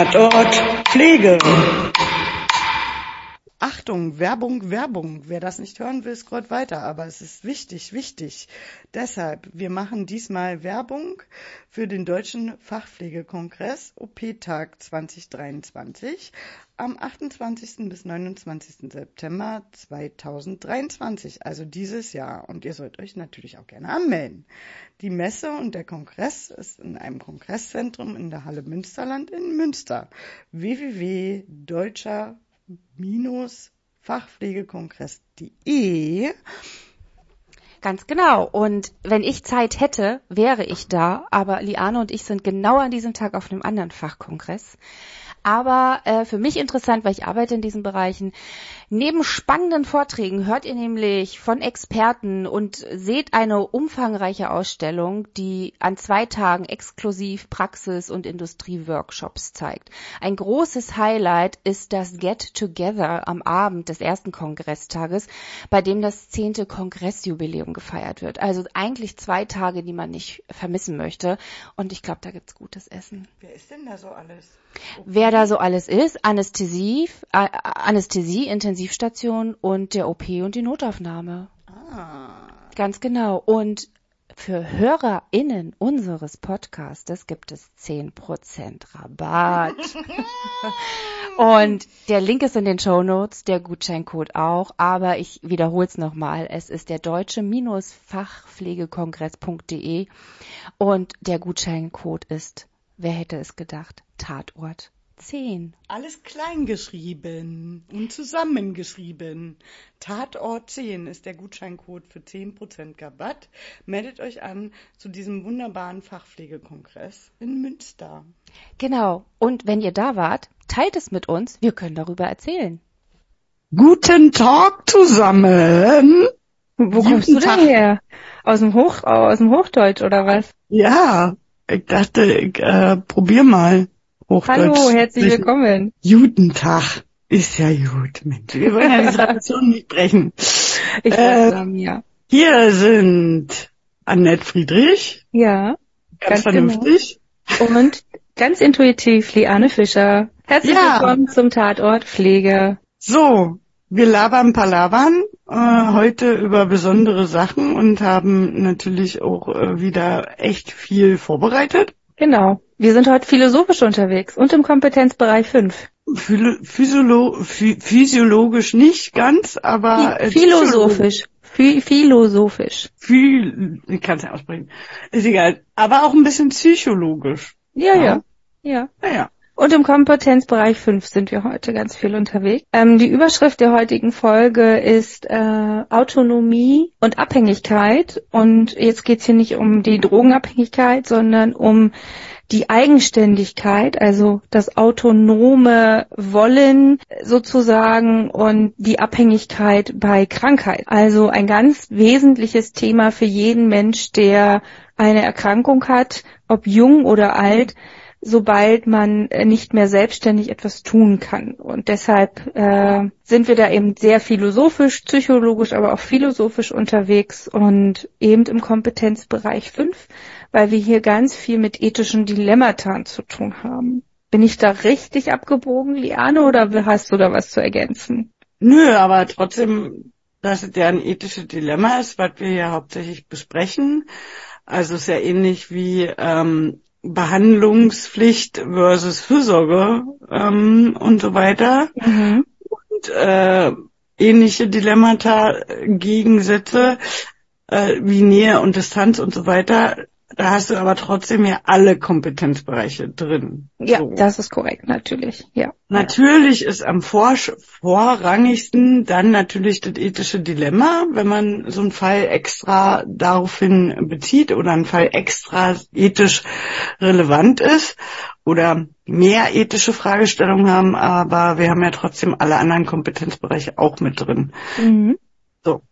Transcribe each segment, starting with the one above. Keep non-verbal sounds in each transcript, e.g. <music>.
Tatort Pflege. Achtung, Werbung, Werbung. Wer das nicht hören will, scrollt weiter, aber es ist wichtig, wichtig. Deshalb, wir machen diesmal Werbung für den Deutschen Fachpflegekongress OP-Tag 2023 am 28. bis 29. September 2023, also dieses Jahr. Und ihr sollt euch natürlich auch gerne anmelden. Die Messe und der Kongress ist in einem Kongresszentrum in der Halle Münsterland in Münster. www.deutscher fachpflegekongress.de. Ganz genau. Und wenn ich Zeit hätte, wäre ich da. Aber Liane und ich sind genau an diesem Tag auf einem anderen Fachkongress. Aber äh, für mich interessant, weil ich arbeite in diesen Bereichen. Neben spannenden Vorträgen hört ihr nämlich von Experten und seht eine umfangreiche Ausstellung, die an zwei Tagen exklusiv Praxis- und Industrieworkshops zeigt. Ein großes Highlight ist das Get Together am Abend des ersten Kongresstages, bei dem das zehnte Kongressjubiläum gefeiert wird. Also eigentlich zwei Tage, die man nicht vermissen möchte. Und ich glaube, da gibt's gutes Essen. Wer ist denn da so alles? Wer da so alles ist, Anästhesie, äh, Anästhesie, Intensivstation und der OP und die Notaufnahme. Ah. Ganz genau. Und für HörerInnen unseres Podcastes gibt es 10% Rabatt. <laughs> Und der Link ist in den Show Notes, der Gutscheincode auch, aber ich wiederhole es nochmal. Es ist der deutsche-fachpflegekongress.de und der Gutscheincode ist, wer hätte es gedacht, Tatort 10. Alles klein geschrieben und zusammengeschrieben. Tatort 10 ist der Gutscheincode für 10% Rabatt. Meldet euch an zu diesem wunderbaren Fachpflegekongress in Münster. Genau. Und wenn ihr da wart, teilt es mit uns. Wir können darüber erzählen. Guten Tag zusammen. Wo kommst du denn her? Aus dem Hoch, aus dem Hochdeutsch oder was? Ja, ich dachte, ich äh, probier mal. Hochdeutsch. Hallo, herzlich willkommen. Guten Tag. Ist ja gut, Mensch. Wir wollen ja die <laughs> Tradition nicht brechen. Ich Äh, weiß, ja. Hier sind Annette Friedrich, Ja. ganz, Ganz genau. vernünftig. Und ganz intuitiv Liane Fischer. Herzlich Ja. willkommen zum Tatort Pflege. So, wir labern palavern äh, heute über besondere Sachen und haben natürlich auch äh, wieder echt viel vorbereitet. Genau. Wir sind heute philosophisch unterwegs und im Kompetenzbereich 5. Philo Physiolo phy physiologisch nicht ganz, aber Philosophisch. Phi- Philosophisch. Viel, ich kann es ja aussprechen. Ist egal. Aber auch ein bisschen psychologisch. Ja, Ja. ja. Ja. Naja. Und im Kompetenzbereich 5 sind wir heute ganz viel unterwegs. Ähm, die Überschrift der heutigen Folge ist äh, Autonomie und Abhängigkeit. Und jetzt geht's hier nicht um die Drogenabhängigkeit, sondern um die Eigenständigkeit, also das autonome Wollen sozusagen und die Abhängigkeit bei Krankheit. Also ein ganz wesentliches Thema für jeden Mensch, der eine Erkrankung hat, ob jung oder alt, sobald man äh, nicht mehr selbstständig etwas tun kann. Und deshalb äh, sind wir da eben sehr philosophisch, psychologisch, aber auch philosophisch unterwegs und eben im Kompetenzbereich 5, weil wir hier ganz viel mit ethischen Dilemmata zu tun haben. Bin ich da richtig abgebogen, Liane, oder hast du da was zu ergänzen? Nö, aber trotzdem, dass es ja ein ethisches Dilemma ist, was wir ja hauptsächlich besprechen. Also ist ja ähnlich wie ähm, Behandlungspflicht versus Fürsorge ähm, und so weiter. Mhm. Und äh, ähnliche Dilemmata, Gegensätze äh, wie Nähe und Distanz und so weiter. Da hast du aber trotzdem ja alle Kompetenzbereiche drin. Ja, So. das ist korrekt, natürlich. Ja. Natürlich ist am vor vorrangigsten dann natürlich das ethische Dilemma, wenn man so einen Fall extra daraufhin bezieht oder ein Fall extra ethisch relevant ist oder mehr ethische Fragestellungen haben, aber wir haben ja trotzdem alle anderen Kompetenzbereiche auch mit drin. Mhm. So.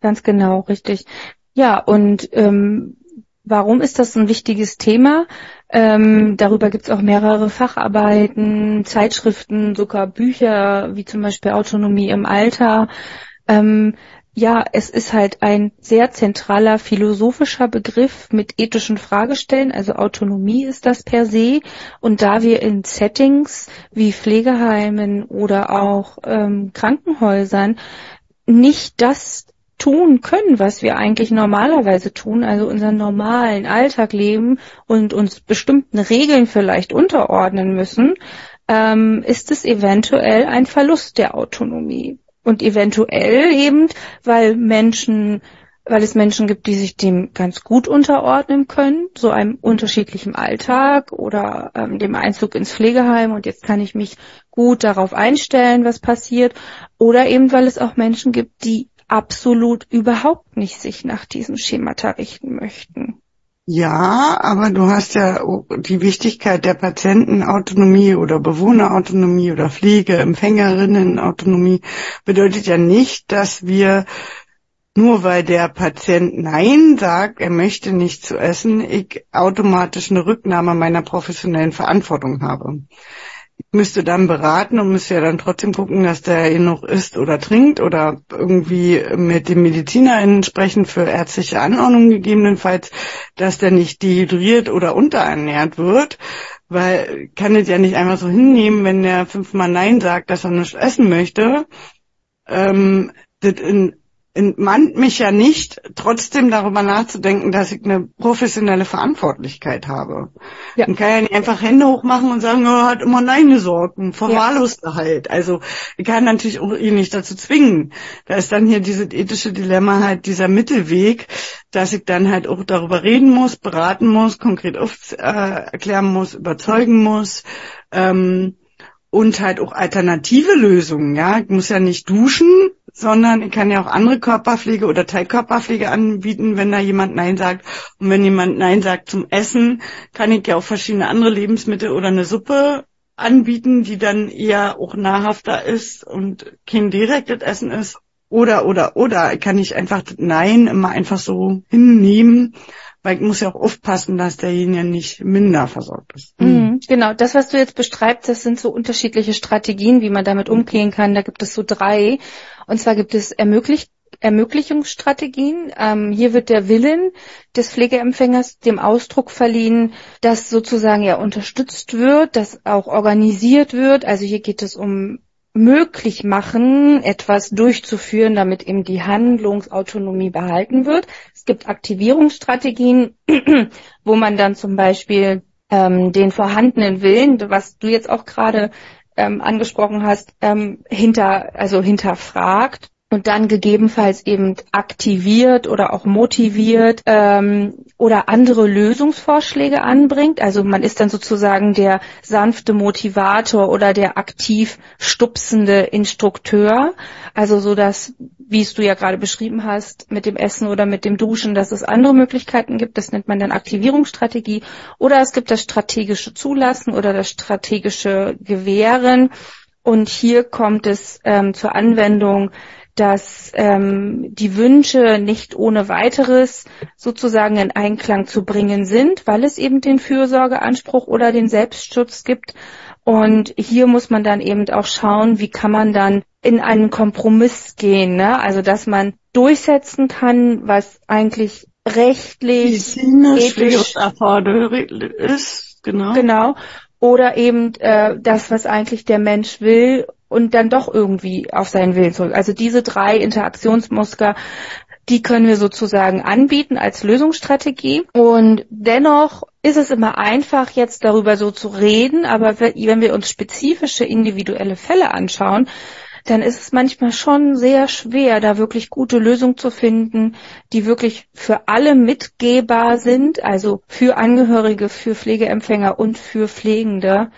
Ganz genau, richtig. Ja, und ähm, warum ist das ein wichtiges Thema? Ähm, darüber gibt es auch mehrere Facharbeiten, Zeitschriften, sogar Bücher, wie zum Beispiel Autonomie im Alter. Ähm, ja, es ist halt ein sehr zentraler philosophischer Begriff mit ethischen Fragestellen, also Autonomie ist das per se. Und da wir in Settings wie Pflegeheimen oder auch ähm, Krankenhäusern nicht das tun können, was wir eigentlich normalerweise tun, also unseren normalen Alltag leben und uns bestimmten Regeln vielleicht unterordnen müssen, ähm, ist es eventuell ein Verlust der Autonomie. Und eventuell eben, weil Menschen, weil es Menschen gibt, die sich dem ganz gut unterordnen können, so einem unterschiedlichen Alltag oder ähm, dem Einzug ins Pflegeheim und jetzt kann ich mich gut darauf einstellen, was passiert. Oder eben, weil es auch Menschen gibt, die absolut überhaupt nicht sich nach diesem Schemata richten möchten. Ja, aber du hast ja die Wichtigkeit der Patientenautonomie oder Bewohnerautonomie oder Pflege, Empfängerinnenautonomie bedeutet ja nicht, dass wir nur weil der Patient Nein sagt, er möchte nicht zu essen, ich automatisch eine Rücknahme meiner professionellen Verantwortung habe müsste dann beraten und müsste ja dann trotzdem gucken, dass der genug isst oder trinkt oder irgendwie mit dem Mediziner entsprechend für ärztliche Anordnung gegebenenfalls, dass der nicht dehydriert oder unterernährt wird. Weil kann es ja nicht einfach so hinnehmen, wenn der fünfmal Nein sagt, dass er nicht essen möchte. Ähm, das in entmannt mich ja nicht, trotzdem darüber nachzudenken, dass ich eine professionelle Verantwortlichkeit habe. Ja. Man kann ja nicht einfach Hände hochmachen und sagen, oh, hat immer Nein gesagt, verwahrlost ja. halt. Also ich kann natürlich auch ihn nicht dazu zwingen. Da ist dann hier dieses ethische Dilemma halt dieser Mittelweg, dass ich dann halt auch darüber reden muss, beraten muss, konkret auf, äh, erklären muss, überzeugen muss. Ähm, und halt auch alternative Lösungen, ja. Ich muss ja nicht duschen, sondern ich kann ja auch andere Körperpflege oder Teilkörperpflege anbieten, wenn da jemand Nein sagt. Und wenn jemand Nein sagt zum Essen, kann ich ja auch verschiedene andere Lebensmittel oder eine Suppe anbieten, die dann eher auch nahrhafter ist und kein direktes Essen ist. Oder, oder, oder kann ich einfach Nein immer einfach so hinnehmen weil ich muss ja auch aufpassen, dass derjenige nicht minder versorgt ist. Mhm, genau, das, was du jetzt beschreibst, das sind so unterschiedliche Strategien, wie man damit umgehen kann. Da gibt es so drei. Und zwar gibt es ermöglicht Ermöglichungsstrategien. Ähm, hier wird der Willen des Pflegeempfängers dem Ausdruck verliehen, dass sozusagen ja unterstützt wird, dass auch organisiert wird. Also hier geht es um möglich machen, etwas durchzuführen, damit eben die Handlungsautonomie behalten wird. Es gibt Aktivierungsstrategien, <clears throat> wo man dann zum Beispiel ähm, den vorhandenen Willen, was du jetzt auch gerade ähm, angesprochen hast, ähm, hinter, also hinterfragt und dann gegebenenfalls eben aktiviert oder auch motiviert ähm, oder andere Lösungsvorschläge anbringt. Also man ist dann sozusagen der sanfte Motivator oder der aktiv stupsende Instrukteur. Also so dass, wie es du ja gerade beschrieben hast, mit dem Essen oder mit dem Duschen, dass es andere Möglichkeiten gibt. Das nennt man dann Aktivierungsstrategie. Oder es gibt das strategische Zulassen oder das strategische Gewähren. Und hier kommt es ähm, zur Anwendung, dass ähm, die Wünsche nicht ohne weiteres sozusagen in Einklang zu bringen sind, weil es eben den Fürsorgeanspruch oder den Selbstschutz gibt. Und hier muss man dann eben auch schauen, wie kann man dann in einen Kompromiss gehen, ne? Also dass man durchsetzen kann, was eigentlich rechtlich ethisch erforderlich ist, genau. Genau. Oder eben äh, das, was eigentlich der Mensch will und dann doch irgendwie auf seinen Willen zurück. Also diese drei Interaktionsmuster, die können wir sozusagen anbieten als Lösungsstrategie. Und dennoch ist es immer einfach, jetzt darüber so zu reden, aber wenn wir uns spezifische individuelle Fälle anschauen, dann ist es manchmal schon sehr schwer, da wirklich gute Lösungen zu finden, die wirklich für alle mitgehbar sind, also für Angehörige, für Pflegeempfänger und für Pflegende.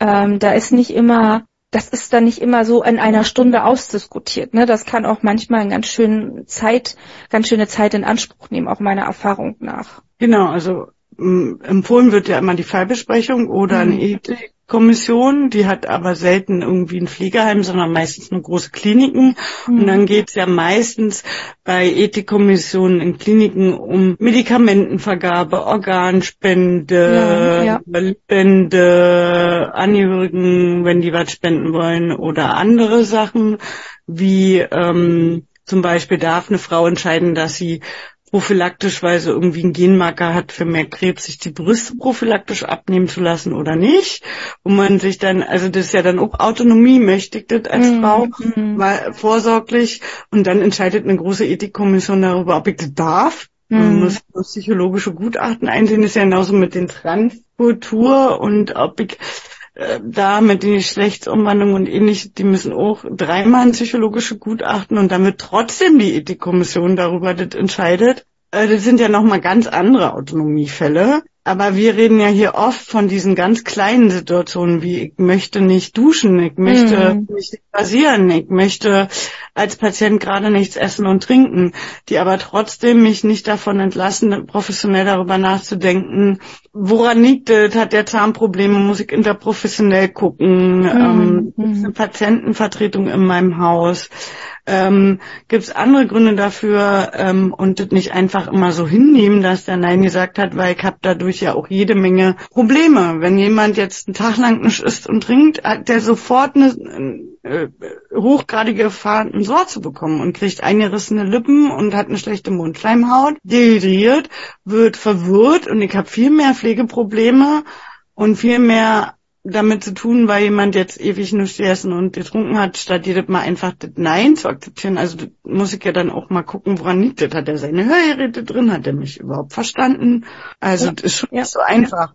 Ähm, da ist nicht immer das ist dann nicht immer so in einer Stunde ausdiskutiert. Ne? Das kann auch manchmal eine ganz schöne Zeit, ganz schöne Zeit in Anspruch nehmen, auch meiner Erfahrung nach. Genau, also empfohlen wird ja immer die Fallbesprechung oder mhm. eine Ethikkommission, die hat aber selten irgendwie ein Pflegeheim, sondern meistens nur große Kliniken. Mhm. Und dann geht's ja meistens bei Ethikkommissionen in Kliniken um Medikamentenvergabe, Organspende, ja, ja. Spende, Angehörigen, wenn die was spenden wollen oder andere Sachen wie ähm, Zum Beispiel darf eine Frau entscheiden, dass sie prophylaktisch, weil sie irgendwie einen Genmarker hat für mehr Krebs, sich die Brüste prophylaktisch abnehmen zu lassen oder nicht. Und man sich dann, also das ist ja dann auch Autonomie, mächtigt das als mhm. Frau, weil vorsorglich. Und dann entscheidet eine große Ethikkommission darüber, ob ich das darf. Man mhm. muss psychologische Gutachten einsehen, das ist ja genauso mit den Transkultur und ob ich äh, da mit den Geschlechtsumwandlungen und ähnlich, die müssen auch dreimal ein psychologische Gutachten und damit trotzdem die Ethikkommission darüber das entscheidet. Äh, das sind ja nochmal ganz andere Autonomiefälle. Aber wir reden ja hier oft von diesen ganz kleinen Situationen, wie ich möchte nicht duschen, ich möchte mhm. nicht rasieren, ich möchte als Patient gerade nichts essen und trinken, die aber trotzdem mich nicht davon entlassen, professionell darüber nachzudenken, woran liegt es, hat der Zahnprobleme, muss ich interprofessionell gucken, mhm. ähm, eine Patientenvertretung in meinem Haus? Ähm, Gibt es andere Gründe dafür? Ähm, und das nicht einfach immer so hinnehmen, dass der Nein gesagt hat, weil ich habe dadurch ja auch jede Menge Probleme. Wenn jemand jetzt einen Tag lang nicht isst und trinkt, hat der sofort eine äh, hochgradige Gefahr, einen Sor zu bekommen und kriegt eingerissene Lippen und hat eine schlechte Mundschleimhaut, dehydriert, wird verwirrt und ich habe viel mehr Pflegeprobleme und viel mehr damit zu tun, weil jemand jetzt ewig nichts gegessen und getrunken hat, statt jedes Mal einfach das Nein zu akzeptieren. Also muss ich ja dann auch mal gucken, woran liegt das? Hat er seine Hörgeräte drin? Hat er mich überhaupt verstanden? Also ja. das ist schon ja. nicht so einfach.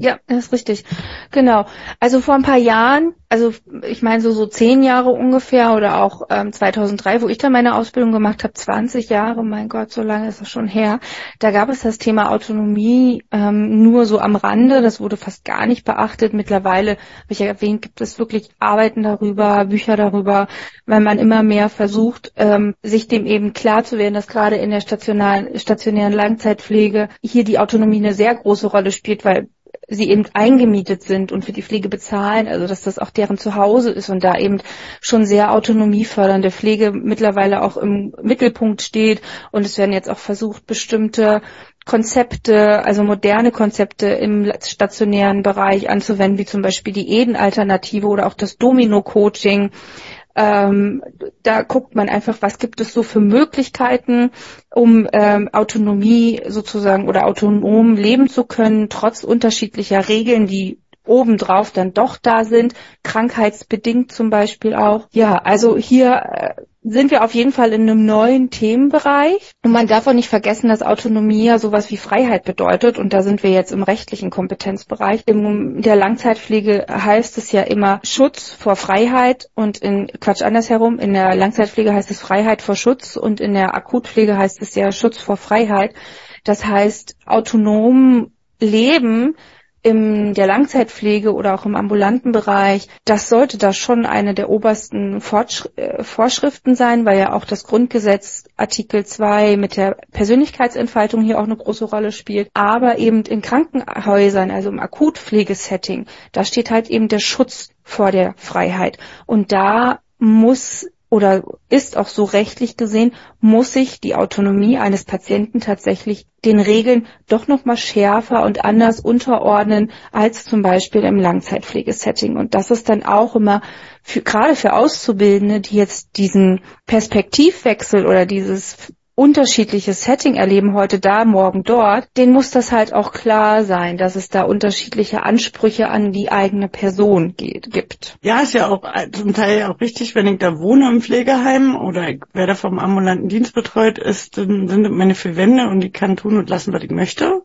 Ja, das ist richtig. Genau. Also vor ein paar Jahren also ich meine so so zehn Jahre ungefähr oder auch ähm, 2003, wo ich dann meine Ausbildung gemacht habe, 20 Jahre, mein Gott, so lange ist das schon her. Da gab es das Thema Autonomie ähm, nur so am Rande, das wurde fast gar nicht beachtet. Mittlerweile, habe ich erwähnt, gibt es wirklich Arbeiten darüber, Bücher darüber, weil man immer mehr versucht, ähm, sich dem eben klar zu werden, dass gerade in der stationären, stationären Langzeitpflege hier die Autonomie eine sehr große Rolle spielt, weil sie eben eingemietet sind und für die Pflege bezahlen, also dass das auch deren Zuhause ist und da eben schon sehr autonomiefördernde Pflege mittlerweile auch im Mittelpunkt steht. Und es werden jetzt auch versucht, bestimmte Konzepte, also moderne Konzepte im stationären Bereich anzuwenden, wie zum Beispiel die Eden-Alternative oder auch das Domino-Coaching, ähm, da guckt man einfach, was gibt es so für Möglichkeiten, um ähm, Autonomie sozusagen oder autonom leben zu können, trotz unterschiedlicher Regeln, die obendrauf dann doch da sind, krankheitsbedingt zum Beispiel auch. Ja, also hier äh, sind wir auf jeden Fall in einem neuen Themenbereich. Und man darf auch nicht vergessen, dass Autonomie ja sowas wie Freiheit bedeutet. Und da sind wir jetzt im rechtlichen Kompetenzbereich. In der Langzeitpflege heißt es ja immer Schutz vor Freiheit und in Quatsch andersherum. In der Langzeitpflege heißt es Freiheit vor Schutz und in der Akutpflege heißt es ja Schutz vor Freiheit. Das heißt, autonom leben in der Langzeitpflege oder auch im ambulanten Bereich, das sollte da schon eine der obersten Fortsch äh, Vorschriften sein, weil ja auch das Grundgesetz Artikel 2 mit der Persönlichkeitsentfaltung hier auch eine große Rolle spielt. Aber eben in Krankenhäusern, also im Akutpflegesetting, da steht halt eben der Schutz vor der Freiheit. Und da muss oder ist auch so rechtlich gesehen, muss sich die Autonomie eines Patienten tatsächlich den Regeln doch nochmal schärfer und anders unterordnen als zum Beispiel im Langzeitpflegesetting. Und das ist dann auch immer für, gerade für Auszubildende, die jetzt diesen Perspektivwechsel oder dieses unterschiedliches Setting erleben, heute da, morgen dort, denen muss das halt auch klar sein, dass es da unterschiedliche Ansprüche an die eigene Person geht, gibt. Ja, ist ja auch äh, zum Teil auch richtig, wenn ich da wohne im Pflegeheim oder ich werde vom ambulanten Dienst betreut, ist, dann sind meine vier Wände und ich kann tun und lassen, was ich möchte.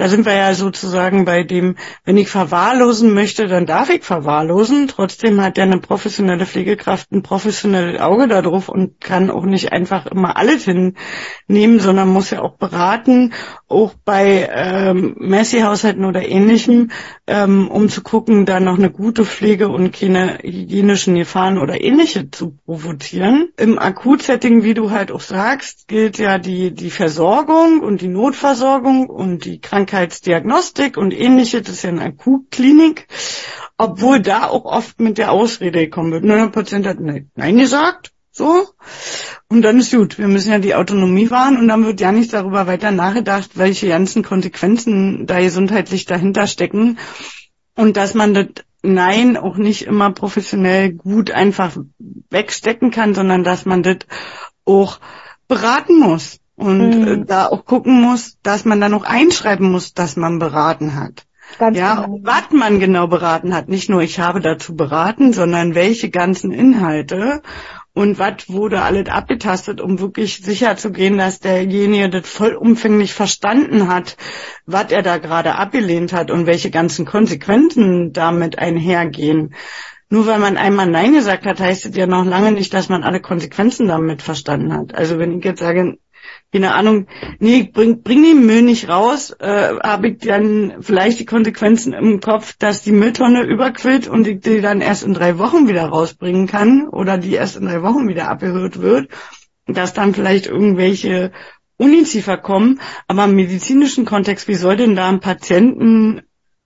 Da sind wir ja sozusagen bei dem, wenn ich verwahrlosen möchte, dann darf ich verwahrlosen. Trotzdem hat ja eine professionelle Pflegekraft ein professionelles Auge darauf und kann auch nicht einfach immer alles hinnehmen, sondern muss ja auch beraten, auch bei ähm, Messi-Haushalten oder ähnlichem, ähm, um zu gucken, da noch eine gute Pflege und keine hygienischen Gefahren oder ähnliche zu provozieren. Im Akutsetting, wie du halt auch sagst, gilt ja die, die Versorgung und die Notversorgung und die Krankheit Krankheitsdiagnostik und ähnliches, das ist ja eine Akutklinik, obwohl da auch oft mit der Ausrede gekommen wird. der Patient hat Nein gesagt, so. Und dann ist gut. Wir müssen ja die Autonomie wahren und dann wird ja nicht darüber weiter nachgedacht, welche ganzen Konsequenzen da gesundheitlich dahinter stecken. Und dass man das Nein auch nicht immer professionell gut einfach wegstecken kann, sondern dass man das auch beraten muss und mhm. da auch gucken muss, dass man dann auch einschreiben muss, dass man beraten hat. Ganz ja, genau. was man genau beraten hat. Nicht nur ich habe dazu beraten, sondern welche ganzen Inhalte und was wurde alles abgetastet, um wirklich sicher zu gehen, dass derjenige das vollumfänglich verstanden hat, was er da gerade abgelehnt hat und welche ganzen Konsequenzen damit einhergehen. Nur weil man einmal Nein gesagt hat, heißt es ja noch lange nicht, dass man alle Konsequenzen damit verstanden hat. Also wenn ich jetzt sage, keine Ahnung, nee, bring, bring den Müll nicht raus, äh, habe ich dann vielleicht die Konsequenzen im Kopf, dass die Mülltonne überquillt und ich die dann erst in drei Wochen wieder rausbringen kann oder die erst in drei Wochen wieder abgehört wird, dass dann vielleicht irgendwelche Ungeziefer kommen, aber im medizinischen Kontext, wie soll denn da ein Patienten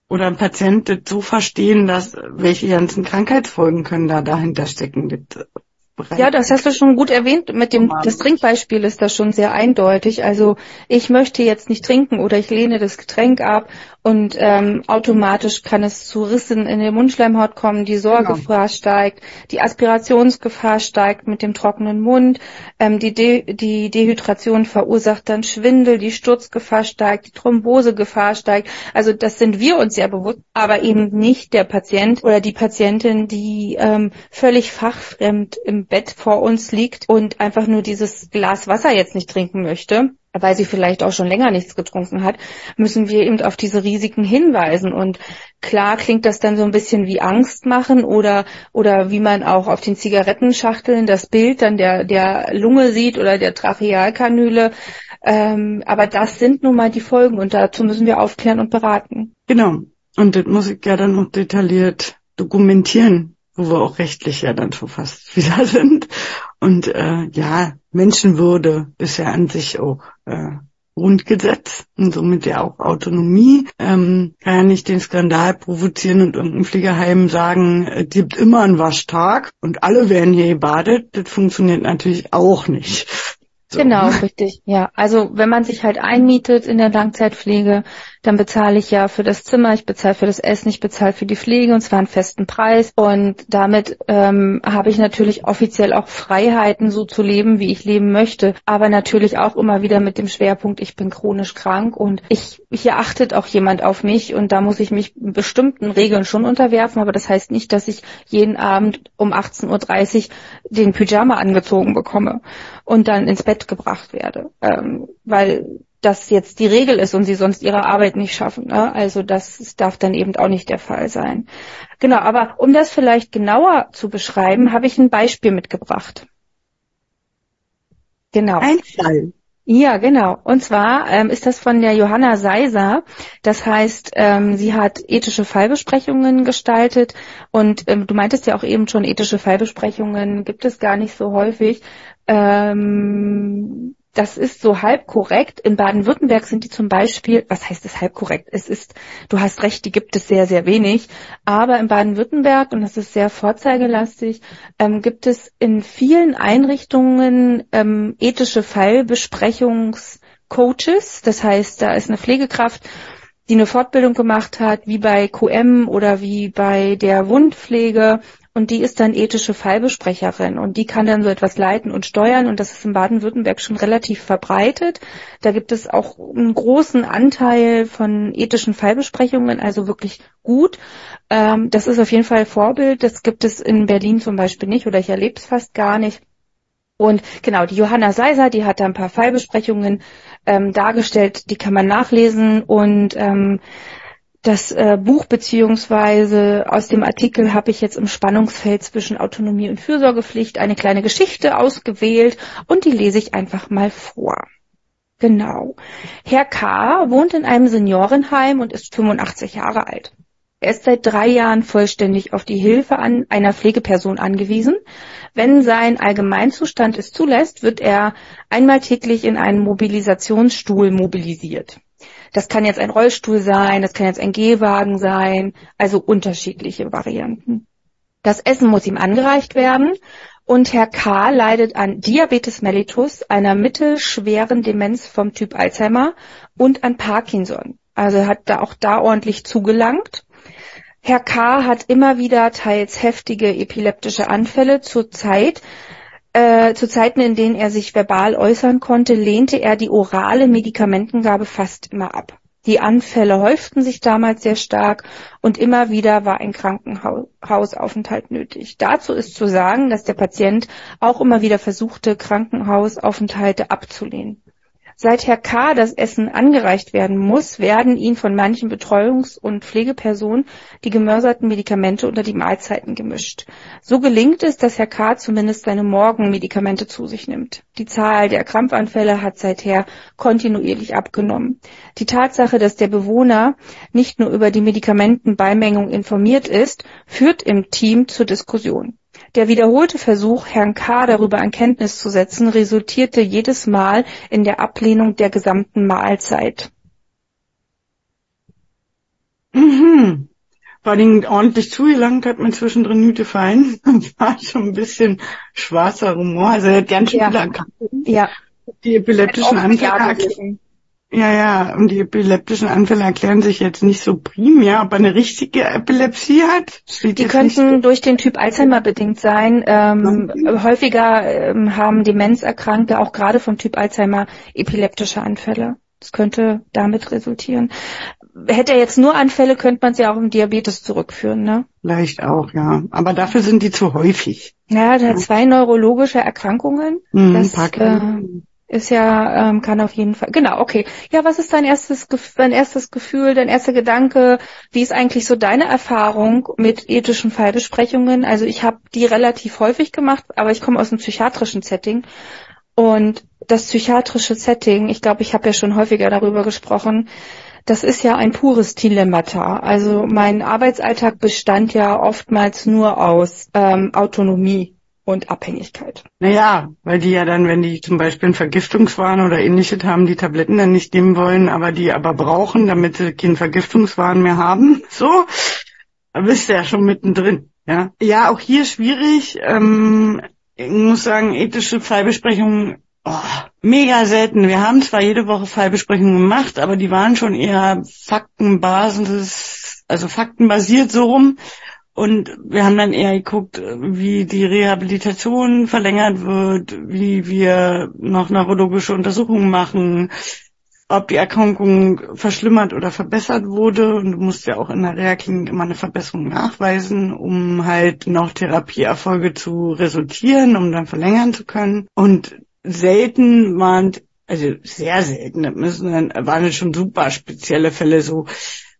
oder ein Patient das so verstehen, dass welche ganzen Krankheitsfolgen können da dahinter stecken? Das ja, das hast du schon gut erwähnt. Mit dem das Trinkbeispiel ist das schon sehr eindeutig. Also ich möchte jetzt nicht trinken oder ich lehne das Getränk ab und ähm, automatisch kann es zu Rissen in der Mundschleimhaut kommen, die Sorgegefahr genau. steigt, die Aspirationsgefahr steigt mit dem trockenen Mund, ähm, die, De die Dehydration verursacht dann Schwindel, die Sturzgefahr steigt, die Thrombosegefahr steigt. Also das sind wir uns ja bewusst, aber eben nicht der Patient oder die Patientin, die ähm, völlig fachfremd im Bett vor uns liegt und einfach nur dieses Glas Wasser jetzt nicht trinken möchte weil sie vielleicht auch schon länger nichts getrunken hat, müssen wir eben auf diese Risiken hinweisen. Und klar klingt das dann so ein bisschen wie Angst machen oder, oder wie man auch auf den Zigarettenschachteln das Bild dann der, der Lunge sieht oder der Trachealkanüle. Ähm, aber das sind nun mal die Folgen und dazu müssen wir aufklären und beraten. Genau. Und das muss ich ja dann noch detailliert dokumentieren, wo wir auch rechtlich ja dann schon fast <laughs> wieder sind. Und äh, ja, Menschenwürde ist ja an sich auch äh, Grundgesetz und somit ja auch Autonomie. Ähm, kann ja nicht den Skandal provozieren und irgendein Pflegeheim sagen, es gibt immer einen Waschtag und alle werden hier gebadet. Das funktioniert natürlich auch nicht. So. Genau, richtig. Ja, also wenn man sich halt einmietet in der Langzeitpflege, dann bezahle ich ja für das Zimmer, ich bezahle für das Essen, ich bezahle für die Pflege und zwar einen festen Preis. Und damit ähm, habe ich natürlich offiziell auch Freiheiten, so zu leben, wie ich leben möchte. Aber natürlich auch immer wieder mit dem Schwerpunkt, ich bin chronisch krank und ich hier achtet auch jemand auf mich und da muss ich mich bestimmten Regeln schon unterwerfen. Aber das heißt nicht, dass ich jeden Abend um 18.30 Uhr den Pyjama angezogen bekomme und dann ins Bett gebracht werde. Ähm, weil das jetzt die Regel ist und sie sonst ihre Arbeit nicht schaffen. Ne? Also das darf dann eben auch nicht der Fall sein. Genau, aber um das vielleicht genauer zu beschreiben, habe ich ein Beispiel mitgebracht. Genau. Ein Fall. Ja, genau. Und zwar ähm, ist das von der Johanna Seiser. Das heißt, ähm, sie hat ethische Fallbesprechungen gestaltet und ähm, du meintest ja auch eben schon, ethische Fallbesprechungen gibt es gar nicht so häufig. Ähm, das ist so halb korrekt. In Baden-Württemberg sind die zum Beispiel, was heißt es halb korrekt? Es ist, du hast recht, die gibt es sehr, sehr wenig. Aber in Baden-Württemberg, und das ist sehr vorzeigelastig, ähm, gibt es in vielen Einrichtungen ähm, ethische Fallbesprechungscoaches. Das heißt, da ist eine Pflegekraft, die eine Fortbildung gemacht hat, wie bei QM oder wie bei der Wundpflege und die ist dann ethische Fallbesprecherin und die kann dann so etwas leiten und steuern und das ist in Baden-Württemberg schon relativ verbreitet. Da gibt es auch einen großen Anteil von ethischen Fallbesprechungen, also wirklich gut. Ähm, das ist auf jeden Fall Vorbild. Das gibt es in Berlin zum Beispiel nicht oder ich erlebe es fast gar nicht. Und genau, die Johanna Seiser, die hat da ein paar Fallbesprechungen ähm, dargestellt, die kann man nachlesen und ähm, das äh, Buch beziehungsweise aus dem Artikel habe ich jetzt im Spannungsfeld zwischen Autonomie und Fürsorgepflicht eine kleine Geschichte ausgewählt und die lese ich einfach mal vor. Genau. Herr K. wohnt in einem Seniorenheim und ist 85 Jahre alt. Er ist seit drei Jahren vollständig auf die Hilfe an einer Pflegeperson angewiesen. Wenn sein Allgemeinzustand es zulässt, wird er einmal täglich in einen Mobilisationsstuhl mobilisiert. Das kann jetzt ein Rollstuhl sein, das kann jetzt ein Gehwagen sein, also unterschiedliche Varianten. Das Essen muss ihm angereicht werden und Herr K. leidet an Diabetes mellitus, einer mittelschweren Demenz vom Typ Alzheimer und an Parkinson. Also hat da auch da ordentlich zugelangt. Herr K. hat immer wieder teils heftige epileptische Anfälle. Zur Zeit, äh, zu Zeiten, in denen er sich verbal äußern konnte, lehnte er die orale Medikamentengabe fast immer ab. Die Anfälle häuften sich damals sehr stark und immer wieder war ein Krankenhausaufenthalt nötig. Dazu ist zu sagen, dass der Patient auch immer wieder versuchte, Krankenhausaufenthalte abzulehnen. Seit Herr K. das Essen angereicht werden muss, werden ihm von manchen Betreuungs- und Pflegepersonen die gemörserten Medikamente unter die Mahlzeiten gemischt. So gelingt es, dass Herr K. zumindest seine Morgenmedikamente zu sich nimmt. Die Zahl der Krampfanfälle hat seither kontinuierlich abgenommen. Die Tatsache, dass der Bewohner nicht nur über die Medikamentenbeimengung informiert ist, führt im Team zur Diskussion. Der wiederholte Versuch, Herrn K. darüber in Kenntnis zu setzen, resultierte jedes Mal in der Ablehnung der gesamten Mahlzeit. Mhm. Vor allem ordentlich zugelangt hat man zwischendrin Hüte fein. <laughs> War schon ein bisschen schwarzer Humor. Also er hat ganz schön Ja. Ja, Die epileptischen Anfälle ja, ja, und die epileptischen Anfälle erklären sich jetzt nicht so primär, ob er eine richtige Epilepsie hat. Die könnten durch den Typ Alzheimer bedingt sein. Ähm, häufiger ähm, haben Demenzerkrankte auch gerade vom Typ Alzheimer epileptische Anfälle. Das könnte damit resultieren. Hätte er jetzt nur Anfälle, könnte man ja auch im Diabetes zurückführen, ne? Vielleicht auch, ja. Aber dafür sind die zu häufig. Ja, der hat zwei neurologische Erkrankungen. Mhm, Das, Parkinson. Ist ja, ähm, kann auf jeden Fall. Genau, okay. Ja, was ist dein erstes, dein erstes Gefühl, dein erster Gedanke? Wie ist eigentlich so deine Erfahrung mit ethischen Fallbesprechungen? Also ich habe die relativ häufig gemacht, aber ich komme aus einem psychiatrischen Setting. Und das psychiatrische Setting, ich glaube, ich habe ja schon häufiger darüber gesprochen, das ist ja ein pures Dilemmata. Also mein Arbeitsalltag bestand ja oftmals nur aus ähm, Autonomie und Abhängigkeit. Naja, weil die ja dann, wenn die zum Beispiel einen Vergiftungswahn oder ähnliches haben, die Tabletten dann nicht nehmen wollen, aber die aber brauchen, damit sie keinen Vergiftungswahn mehr haben. <laughs> So, da bist du ja schon mittendrin. Ja, ja auch hier schwierig. Ähm, ich muss sagen, ethische Fallbesprechungen, oh, mega selten. Wir haben zwar jede Woche Fallbesprechungen gemacht, aber die waren schon eher Faktenbasis, also faktenbasiert so rum. Und wir haben dann eher geguckt, wie die Rehabilitation verlängert wird, wie wir noch neurologische Untersuchungen machen, ob die Erkrankung verschlimmert oder verbessert wurde. Und du musst ja auch in der Reha-Klinik immer eine Verbesserung nachweisen, um halt noch Therapieerfolge zu resultieren, um dann verlängern zu können. Und selten waren, also sehr selten, das müssen dann, waren schon super spezielle Fälle so,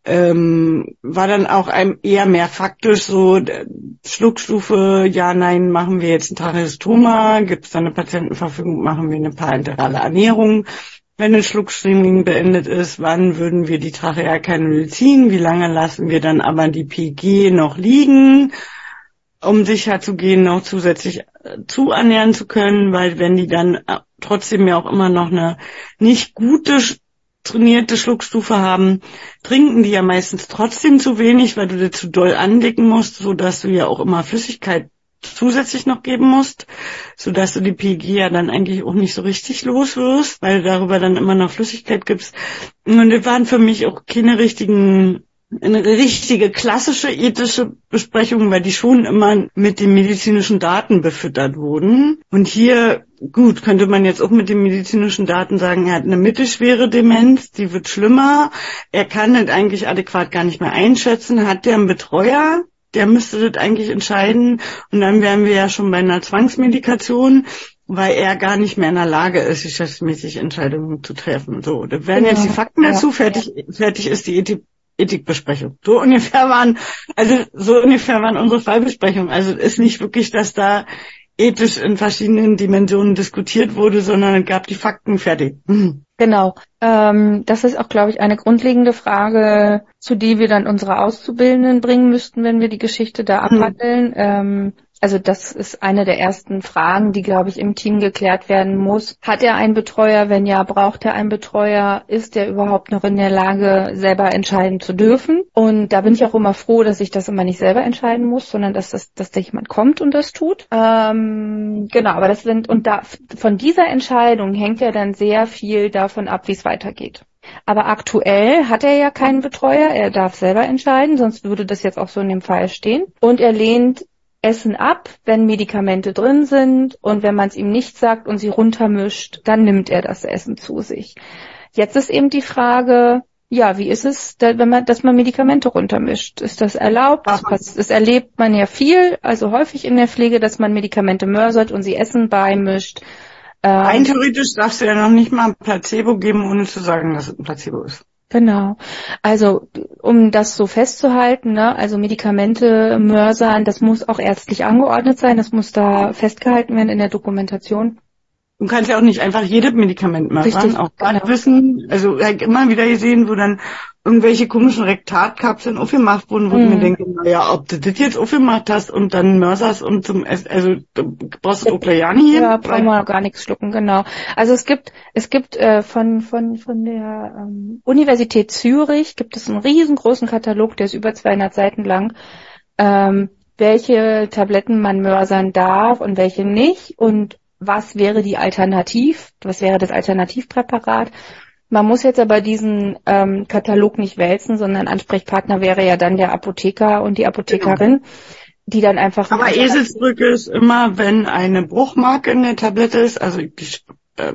ähm, war dann auch einem eher mehr faktisch so Schluckstufe, ja, nein, machen wir jetzt ein Tracheostoma, gibt es da eine Patientenverfügung, machen wir eine parenterale Ernährung. Wenn ein Schluckstreaming beendet ist, wann würden wir die Trachealkanüle ziehen? Wie lange lassen wir dann aber die PG noch liegen, um sicher zu gehen, noch zusätzlich äh, zuernähren zu können? Weil wenn die dann äh, trotzdem ja auch immer noch eine nicht gute trainierte Schluckstufe haben, trinken die ja meistens trotzdem zu wenig, weil du dir zu doll andicken musst, so dass du ja auch immer Flüssigkeit zusätzlich noch geben musst, so dass du die PG ja dann eigentlich auch nicht so richtig los wirst, weil du darüber dann immer noch Flüssigkeit gibst. Und das waren für mich auch keine richtigen eine richtige klassische ethische Besprechung, weil die schon immer mit den medizinischen Daten befüttert wurden. Und hier, gut, könnte man jetzt auch mit den medizinischen Daten sagen, er hat eine mittelschwere Demenz, die wird schlimmer, er kann das eigentlich adäquat gar nicht mehr einschätzen, hat der einen Betreuer, der müsste das eigentlich entscheiden und dann wären wir ja schon bei einer Zwangsmedikation, weil er gar nicht mehr in der Lage ist, geschäftsmäßig Entscheidungen zu treffen. So, das wären jetzt die Fakten Ja. dazu, fertig, fertig ist die Ethik, Ethikbesprechung. So <laughs> ungefähr waren, also so ungefähr waren unsere Fallbesprechungen. Also es ist nicht wirklich, dass da ethisch in verschiedenen Dimensionen diskutiert wurde, sondern es gab die Fakten fertig. Hm. Genau. Ähm, das ist auch, glaube ich, eine grundlegende Frage, zu die wir dann unsere Auszubildenden bringen müssten, wenn wir die Geschichte da Hm. abhandeln. Ähm, also das ist eine der ersten Fragen, die, glaube ich, im Team geklärt werden muss. Hat er einen Betreuer? Wenn ja, braucht er einen Betreuer? Ist er überhaupt noch in der Lage, selber entscheiden zu dürfen? Und da bin ich auch immer froh, dass ich das immer nicht selber entscheiden muss, sondern dass das, dass da jemand kommt und das tut. Ähm, genau, aber das sind, und da, von dieser Entscheidung hängt ja dann sehr viel davon ab, wie es weitergeht. Aber aktuell hat er ja keinen Betreuer, er darf selber entscheiden, sonst würde das jetzt auch so in dem Fall stehen. Und er lehnt Essen ab, wenn Medikamente drin sind und wenn man es ihm nicht sagt und sie runtermischt, dann nimmt er das Essen zu sich. Jetzt ist eben die Frage, ja, wie ist es, wenn man, dass man Medikamente runtermischt? Ist das erlaubt? Das, das erlebt man ja viel, also häufig in der Pflege, dass man Medikamente mörsert und sie Essen beimischt. Ähm, Rein theoretisch darfst du ja noch nicht mal ein Placebo geben, ohne zu sagen, dass es ein Placebo ist. Genau. Also um das so festzuhalten, ne, also Medikamente mörsern, das muss auch ärztlich angeordnet sein, das muss da festgehalten werden in der Dokumentation. Du kannst ja auch nicht einfach jedes Medikament mörsern. Auch gerade genau. wissen, also ich immer wieder gesehen, wo dann irgendwelche komischen Rektatkapseln aufgemacht wurden, wo mhm. ich mir mhm. denke, naja, ob du das jetzt aufgemacht hast und dann mörserst und zum Essen, also du brauchst du ja nicht Ja, brauchen wir gar nichts schlucken, genau. Also es gibt, es gibt äh, von, von, von der ähm, Universität Zürich gibt es einen riesengroßen Katalog, der ist über 200 Seiten lang, ähm, welche Tabletten man mörsern darf und welche nicht und was wäre die Alternativ, was wäre das Alternativpräparat man muss jetzt aber diesen ähm, Katalog nicht wälzen, sondern Ansprechpartner wäre ja dann der Apotheker und die Apothekerin, genau. die dann einfach. Aber Eselsbrücke ist immer, wenn eine Bruchmarke in der Tablette ist, also ich, äh,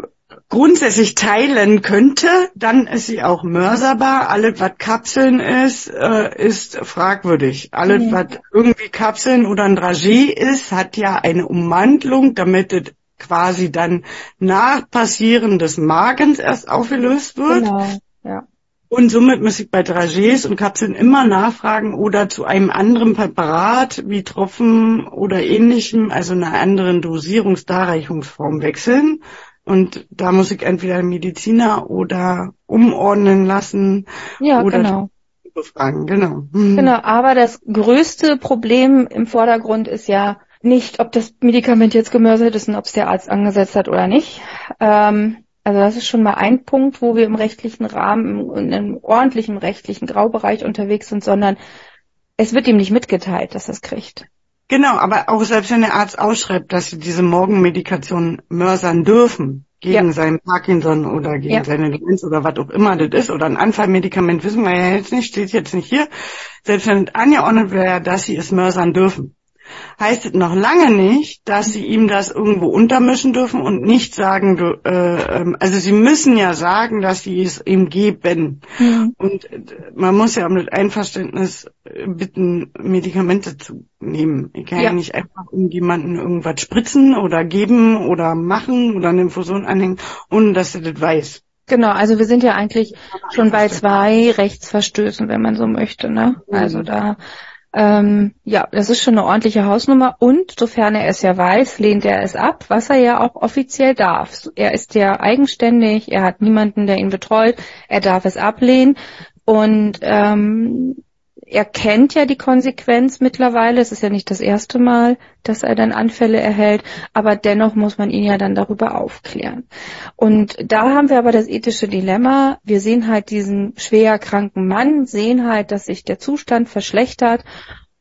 grundsätzlich teilen könnte, dann ist sie auch mörserbar. Alles, was Kapseln ist, äh, ist fragwürdig. Alles, mhm. was irgendwie Kapseln oder ein Dragé ist, hat ja eine Ummantelung, damit es quasi dann nach Passieren des Magens erst aufgelöst wird. Genau, ja. Und somit muss ich bei Dragés und Kapseln immer nachfragen oder zu einem anderen Präparat wie Tropfen oder ähnlichem, also einer anderen Dosierungsdarreichungsform wechseln. Und da muss ich entweder Mediziner oder umordnen lassen ja, oder genau. befragen. Genau. Hm. Genau, aber das größte Problem im Vordergrund ist ja, nicht, ob das Medikament jetzt gemörsert ist und ob es der Arzt angesetzt hat oder nicht. Ähm, also das ist schon mal ein Punkt, wo wir im rechtlichen Rahmen, in einem ordentlichen rechtlichen Graubereich unterwegs sind, sondern es wird ihm nicht mitgeteilt, dass er es kriegt. Genau, aber auch selbst wenn der Arzt ausschreibt, dass sie diese Morgenmedikation mörsern dürfen, gegen ja. seinen Parkinson oder gegen ja. seine Demenz oder was auch immer das ist, oder ein Anfallmedikament, wissen wir ja jetzt nicht, steht jetzt nicht hier. Selbst wenn es angeordnet wäre, dass sie es mörsern dürfen, heißt es noch lange nicht, dass sie ihm das irgendwo untermischen dürfen und nicht sagen, du, äh, ähm, also sie müssen ja sagen, dass sie es ihm geben. Mhm. Und äh, man muss ja mit Einverständnis äh, bitten, Medikamente zu nehmen. Ich kann ja, ja nicht einfach irgendjemanden irgendwas spritzen oder geben oder machen oder eine Infusion anhängen, ohne dass er das weiß. Genau, also wir sind ja eigentlich schon bei zwei Rechtsverstößen, wenn man so möchte. Ne? Also da ähm, ja, das ist schon eine ordentliche Hausnummer und sofern er es ja weiß, lehnt er es ab, was er ja auch offiziell darf. Er ist ja eigenständig, er hat niemanden, der ihn betreut, er darf es ablehnen und ähm, er kennt ja die Konsequenz mittlerweile. Es ist ja nicht das erste Mal, dass er dann Anfälle erhält, aber dennoch muss man ihn ja dann darüber aufklären. Und da haben wir aber das ethische Dilemma. Wir sehen halt diesen schwer kranken Mann, sehen halt, dass sich der Zustand verschlechtert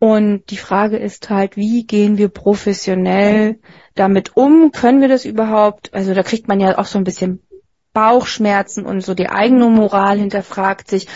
und die Frage ist halt, wie gehen wir professionell damit um? Können wir das überhaupt? Also da kriegt man ja auch so ein bisschen Bauchschmerzen und so die eigene Moral hinterfragt sich,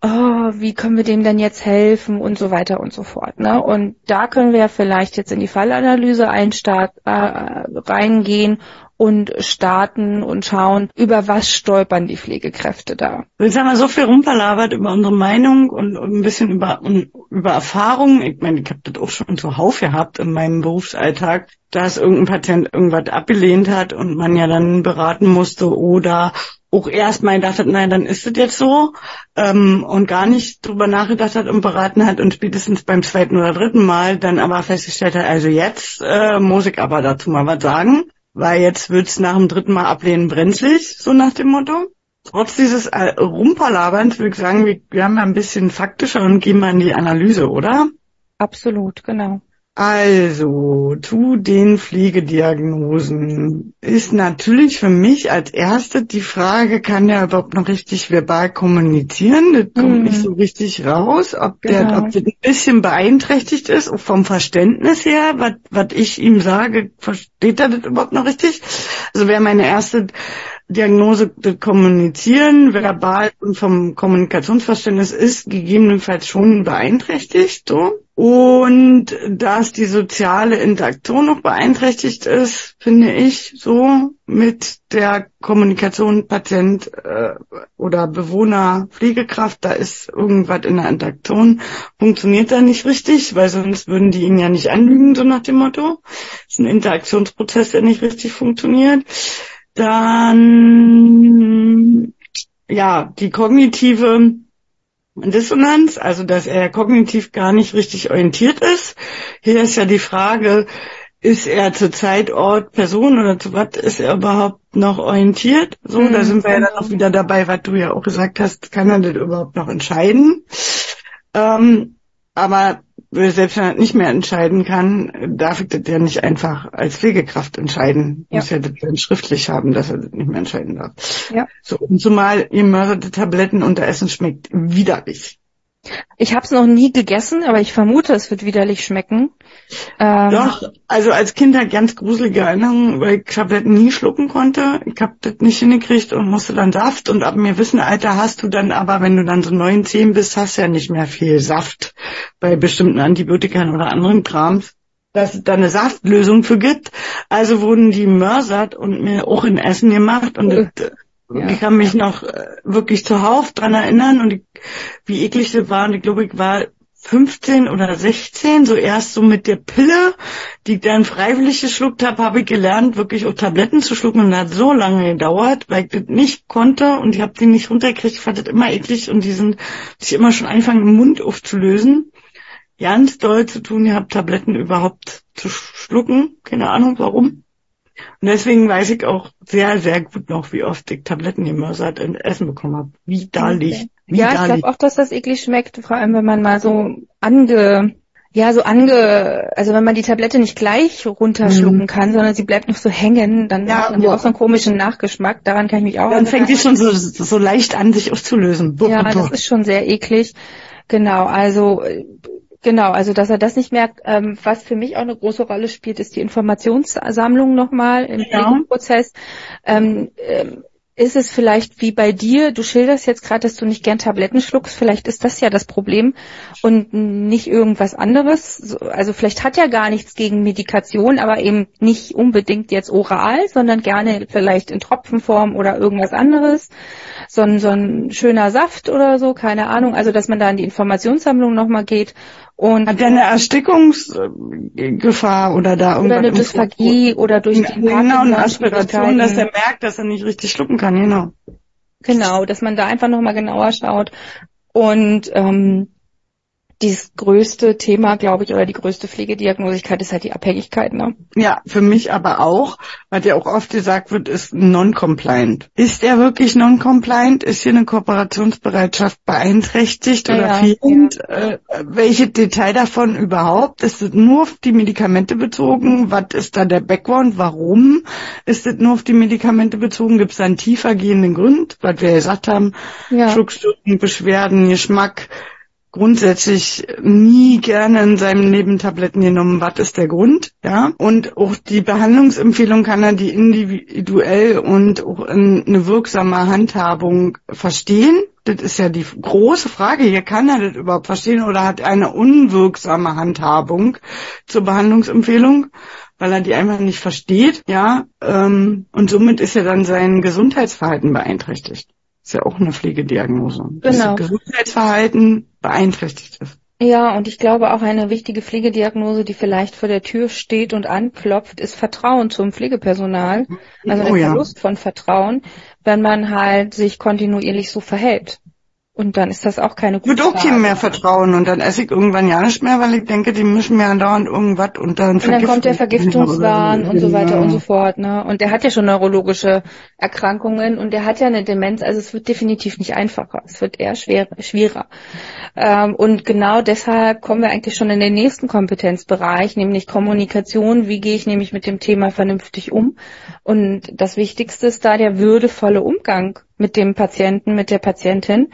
oh, wie können wir dem denn jetzt helfen und so weiter und so fort. Ne? Und da können wir vielleicht jetzt in die Fallanalyse einstart, äh, reingehen und starten und schauen, über was stolpern die Pflegekräfte da. Jetzt haben wir so viel rumverlabert über unsere Meinung und, ein bisschen über, über Erfahrungen. Ich meine, ich habe das auch schon zuhauf gehabt in meinem Berufsalltag, dass irgendein Patient irgendwas abgelehnt hat und man ja dann beraten musste oder auch erst mal gedacht hat, nein, dann ist es jetzt so ähm, und gar nicht drüber nachgedacht hat und beraten hat und spätestens beim zweiten oder dritten Mal dann aber festgestellt hat, also jetzt äh, muss ich aber dazu mal was sagen weil jetzt wird's nach dem dritten Mal ablehnen brenzlig, so nach dem Motto. Trotz dieses äh, Rumperlaberns würde ich sagen, wir, haben ja ein bisschen faktischer und gehen mal in die Analyse, oder? Absolut, genau. Also, zu den Pflegediagnosen ist natürlich für mich als erste die Frage, kann der überhaupt noch richtig verbal kommunizieren? Das kommt mm. nicht so richtig raus, ob der, genau. ob der ein bisschen beeinträchtigt ist, vom Verständnis her, was ich ihm sage, versteht er das überhaupt noch richtig? Also wäre meine erste Diagnose kommunizieren, verbal und vom Kommunikationsverständnis ist gegebenenfalls schon beeinträchtigt, so. Und dass die soziale Interaktion noch beeinträchtigt ist, finde ich so mit der Kommunikation Patient äh, oder Bewohner Pflegekraft, da ist irgendwas in der Interaktion, funktioniert da nicht richtig, weil sonst würden die ihn ja nicht anlügen, so nach dem Motto. Das ist ein Interaktionsprozess, der nicht richtig funktioniert. Dann ja, die kognitive Dissonanz, also dass er kognitiv gar nicht richtig orientiert ist. Hier ist ja die Frage, ist er zu Zeit, Ort, Person oder zu was ist er überhaupt noch orientiert? So, mhm. da sind wir ja dann auch wieder dabei, was du ja auch gesagt hast, kann er das überhaupt noch entscheiden? Ähm, aber selbst wenn er nicht mehr entscheiden kann, darf ich das ja nicht einfach als Pflegekraft entscheiden. Ja. Muss ja das dann schriftlich haben, dass er das nicht mehr entscheiden darf. Ja. So, und zumal ihr mörderte Tabletten und der Essen schmeckt widerlich. Ich habe es noch nie gegessen, aber ich vermute, es wird widerlich schmecken. Ähm, Doch, also als Kind hat ganz gruselige Erinnerungen, weil ich Tabletten nie schlucken konnte. Ich habe das nicht hingekriegt und musste dann Saft. Und ab mir wissen Alter hast du dann aber, wenn du dann so neun, zehn bist, hast du ja nicht mehr viel Saft bei bestimmten Antibiotikern oder anderen Krams dass es da eine Saftlösung für gibt. Also wurden die mörsert und mir auch in Essen gemacht und das ja. Ich kann mich noch äh, wirklich zuhauf dran erinnern und ich, wie eklig das war. Und ich glaube, ich war 15 oder 16, so erst so mit der Pille, die ich dann freiwillig geschluckt habe, habe ich gelernt, wirklich auch Tabletten zu schlucken und das hat so lange gedauert, weil ich das nicht konnte und ich habe die nicht runtergekriegt, ich fand das immer eklig und die sind sich immer schon anfangen im Mund aufzulösen. Ganz doll zu tun, ihr habt Tabletten überhaupt zu schlucken, keine Ahnung warum. Und deswegen weiß ich auch sehr, sehr gut noch, wie oft ich Tabletten immer seit Essen bekommen habe. Wie darlich. Wie ja, ich glaube auch, dass das eklig schmeckt, vor allem wenn man mal so ange, ja, so ange, also wenn man die Tablette nicht gleich runterschlucken mhm. kann, sondern sie bleibt noch so hängen, dann ja, hat man ja auch so einen komischen Nachgeschmack. Daran kann ich mich auch Dann fängt die schon so, so leicht an, sich auszulösen. Ja, das ist schon sehr eklig. Genau, also Genau, also dass er das nicht merkt. Ähm, was für mich auch eine große Rolle spielt, ist die Informationssammlung nochmal im ja. Prozess. Ähm, ähm, ist es vielleicht wie bei dir, du schilderst jetzt gerade, dass du nicht gern Tabletten schluckst, vielleicht ist das ja das Problem und nicht irgendwas anderes. Also vielleicht hat er gar nichts gegen Medikation, aber eben nicht unbedingt jetzt oral, sondern gerne vielleicht in Tropfenform oder irgendwas anderes. So ein, so ein schöner Saft oder so, keine Ahnung. Also dass man da in die Informationssammlung nochmal geht und Hat der eine Erstickungsgefahr oder da irgendwas? Oder eine Dysphagie oder durch die Genau, eine Aspiration, dass er merkt, dass er nicht richtig schlucken kann, genau. Genau, dass man da einfach nochmal genauer schaut. Und ähm, das größte Thema, glaube ich, oder die größte Pflegediagnosigkeit ist halt die Abhängigkeit, ne? Ja, für mich aber auch, weil ja auch oft gesagt wird, ist non-compliant. Ist er wirklich non-compliant? Ist hier eine Kooperationsbereitschaft beeinträchtigt ja, oder fehlend? Ja. Äh, welche Detail davon überhaupt? Ist es nur auf die Medikamente bezogen? Was ist da der Background? Warum ist es nur auf die Medikamente bezogen? Gibt es da einen tiefer gehenden Grund? Was wir gesagt haben, ja. Schluckstörungen, Beschwerden, Geschmack, grundsätzlich nie gerne in seinem Leben Tabletten genommen. Was ist der Grund? Ja. Und auch die Behandlungsempfehlung kann er die individuell und auch eine wirksame Handhabung verstehen. Das ist ja die große Frage. Hier kann er das überhaupt verstehen oder hat eine unwirksame Handhabung zur Behandlungsempfehlung? weil er die einfach nicht versteht, ja, ähm, und somit ist ja dann sein Gesundheitsverhalten beeinträchtigt. Ist ja auch eine Pflegediagnose. Genau. Das Gesundheitsverhalten beeinträchtigt ist. Ja, und ich glaube auch eine wichtige Pflegediagnose, die vielleicht vor der Tür steht und anklopft, ist Vertrauen zum Pflegepersonal. Also der oh, Verlust ja. von Vertrauen, wenn man halt sich kontinuierlich so verhält. Und dann ist das auch keine gute Ich würde auch keinem mehr vertrauen und dann esse ich irgendwann ja nicht mehr, weil ich denke, die mischen mir andauernd irgendwas und dann Und dann kommt der Vergiftungswahn und so weiter und so fort, ne? Und der hat ja schon neurologische Erkrankungen und der hat ja eine Demenz, also es wird definitiv nicht einfacher. Es wird eher schwer, schwerer. Ähm, und genau deshalb kommen wir eigentlich schon in den nächsten Kompetenzbereich, nämlich Kommunikation. Wie gehe ich nämlich mit dem Thema vernünftig um? Und das Wichtigste ist da der würdevolle Umgang mit dem Patienten, mit der Patientin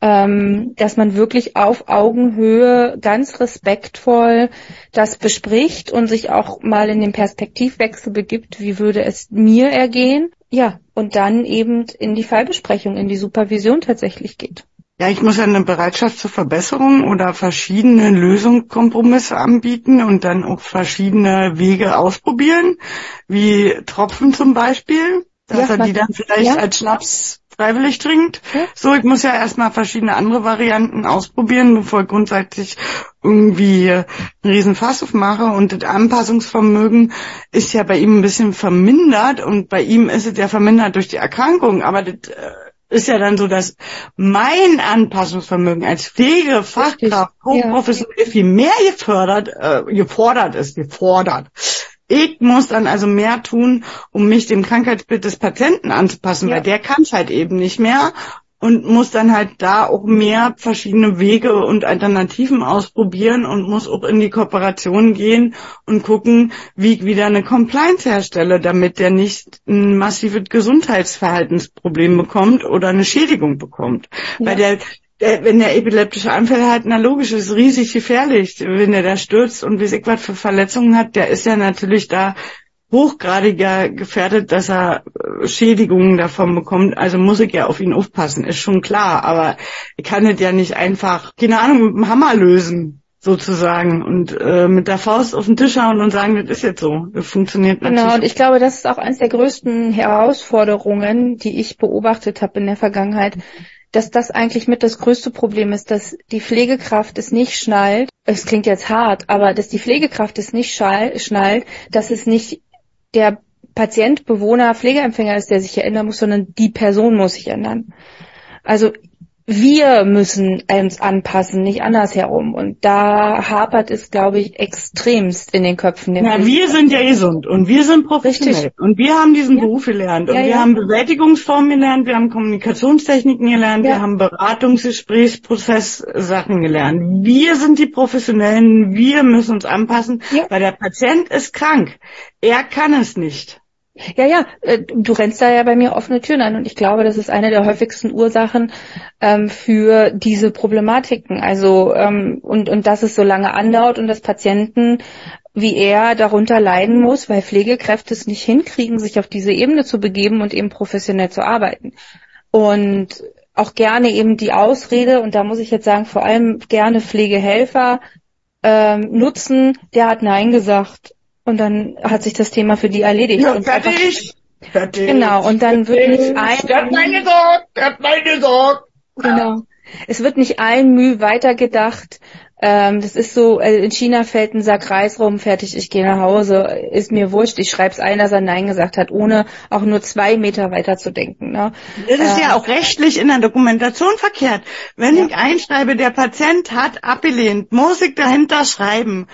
ähm, dass man wirklich auf Augenhöhe ganz respektvoll das bespricht und sich auch mal in den Perspektivwechsel begibt, wie würde es mir ergehen ja, und dann eben in die Fallbesprechung, in die Supervision tatsächlich geht. Ja, ich muss ja eine Bereitschaft zur Verbesserung oder verschiedene Lösungskompromisse anbieten und dann auch verschiedene Wege ausprobieren, wie Tropfen zum Beispiel, dass ja, er die dann vielleicht ja. als Schnaps freiwillig trinkt. So, ich muss ja erstmal verschiedene andere Varianten ausprobieren, bevor ich grundsätzlich irgendwie einen riesen Fass aufmache und das Anpassungsvermögen ist ja bei ihm ein bisschen vermindert und bei ihm ist es ja vermindert durch die Erkrankung, aber das äh, ist ja dann so, dass mein Anpassungsvermögen als Pflegefachkraft hochprofessionell ja. viel mehr gefördert, äh, gefordert ist, gefordert. Ich muss dann also mehr tun, um mich dem Krankheitsbild des Patienten anzupassen, ja. weil der kann es halt eben nicht mehr und muss dann halt da auch mehr verschiedene Wege und Alternativen ausprobieren und muss auch in die Kooperation gehen und gucken, wie ich wieder eine Compliance herstelle, damit der nicht ein massives Gesundheitsverhaltensproblem bekommt oder eine Schädigung bekommt. Ja. Weil der, der, wenn der epileptische Anfälle hat, na logisch, ist riesig gefährlich, wenn der da stürzt und wie sich was für Verletzungen hat, der ist ja natürlich da hochgradiger gefährdet, dass er äh, Schädigungen davon bekommt. Also muss ich ja auf ihn aufpassen, ist schon klar. Aber ich kann es ja nicht einfach, keine Ahnung, mit dem Hammer lösen sozusagen und äh, mit der Faust auf den Tisch hauen und sagen, das ist jetzt so. Das funktioniert natürlich. Genau, und ich glaube, das ist auch eines der größten Herausforderungen, die ich beobachtet habe in der Vergangenheit, dass das eigentlich mit das größte Problem ist, dass die Pflegekraft es nicht schnallt. Es klingt jetzt hart, aber dass die Pflegekraft es nicht schnallt, dass es nicht der Patient, Bewohner, Pflegeempfänger ist, der sich erinnern muss, sondern die Person muss sich ändern. Also wir müssen uns anpassen, nicht andersherum. Und da hapert es, glaube ich, extremst in den Köpfen. Ja, wir sind ja gesund und wir sind professionell Richtig. und wir haben diesen ja. Beruf gelernt und ja, wir ja. haben Bewältigungsformen gelernt, wir haben Kommunikationstechniken gelernt, wir haben Beratungsgesprächsprozesssachen gelernt. Wir sind die Professionellen, wir müssen uns anpassen, weil der Patient ist krank. Er kann es nicht. Ja, ja, äh, du rennst da ja bei mir offene Türen ein und ich glaube, das ist eine der häufigsten Ursachen ähm, für diese Problematiken. Also ähm, und und dass es so lange andauert und dass Patienten wie er darunter leiden muss, weil Pflegekräfte es nicht hinkriegen, sich auf diese Ebene zu begeben und eben professionell zu arbeiten. Und auch gerne eben die Ausrede, und da muss ich jetzt sagen, vor allem gerne Pflegehelfer ähm, nutzen, der hat Nein gesagt und dann hat sich das Thema für die erledigt. Ja, fertig. fertig. Genau, und dann wird nicht ein... Der hat meine Sorge, der hat meine Sorge. Genau. Es wird nicht ein Mühe weitergedacht. Ähm, das ist so, äh, in China fällt ein Sack Reis rum, fertig, ich gehe nach Hause, ist mir wurscht, ich schreib's ein, dass er Nein gesagt hat, ohne auch nur zwei Meter weiter zu denken. Ne? Das ist ähm, ja auch rechtlich in der Dokumentation verkehrt. Wenn ja. ich einschreibe, der Patient hat abgelehnt, muss ich dahinter schreiben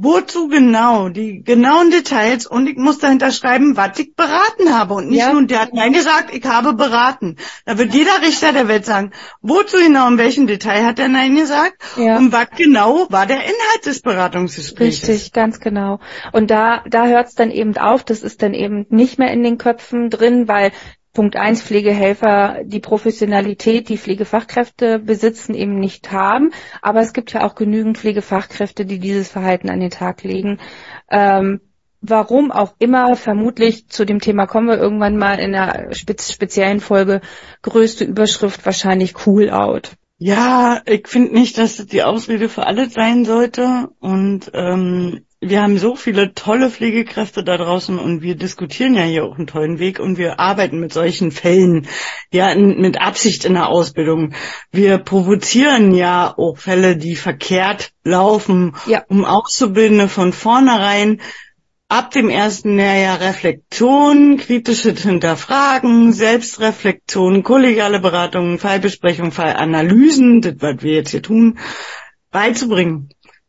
Wozu genau? Die genauen Details und ich muss dahinter schreiben, was ich beraten habe. Und nicht ja. nur, der hat Nein gesagt, ich habe beraten. Da wird jeder Richter der Welt sagen, wozu genau, in welchem Detail hat er Nein gesagt? Ja. Und was genau war der Inhalt des Beratungsgesprächs? Richtig, ganz genau. Und da, da hört es dann eben auf, das ist dann eben nicht mehr in den Köpfen drin, weil Punkt eins Pflegehelfer die Professionalität, die Pflegefachkräfte besitzen, eben nicht haben. Aber es gibt ja auch genügend Pflegefachkräfte, die dieses Verhalten an den Tag legen. Ähm, warum auch immer, vermutlich zu dem Thema kommen wir irgendwann mal in einer speziellen Folge, größte Überschrift wahrscheinlich Cool Out. Ja, ich finde nicht, dass das die Ausrede für alles sein sollte. Und ähm, wir haben so viele tolle Pflegekräfte da draußen und wir diskutieren ja hier auch einen tollen Weg und wir arbeiten mit solchen Fällen, ja, in, mit Absicht in der Ausbildung. Wir provozieren ja auch Fälle, die verkehrt laufen, ja. um Auszubildende von vornherein ab dem ersten Lehrjahr Reflexion, kritisches Hinterfragen, Selbstreflexion, kollegiale Beratungen, Fallbesprechung, Fallanalysen, das, was wir jetzt hier tun, beizubringen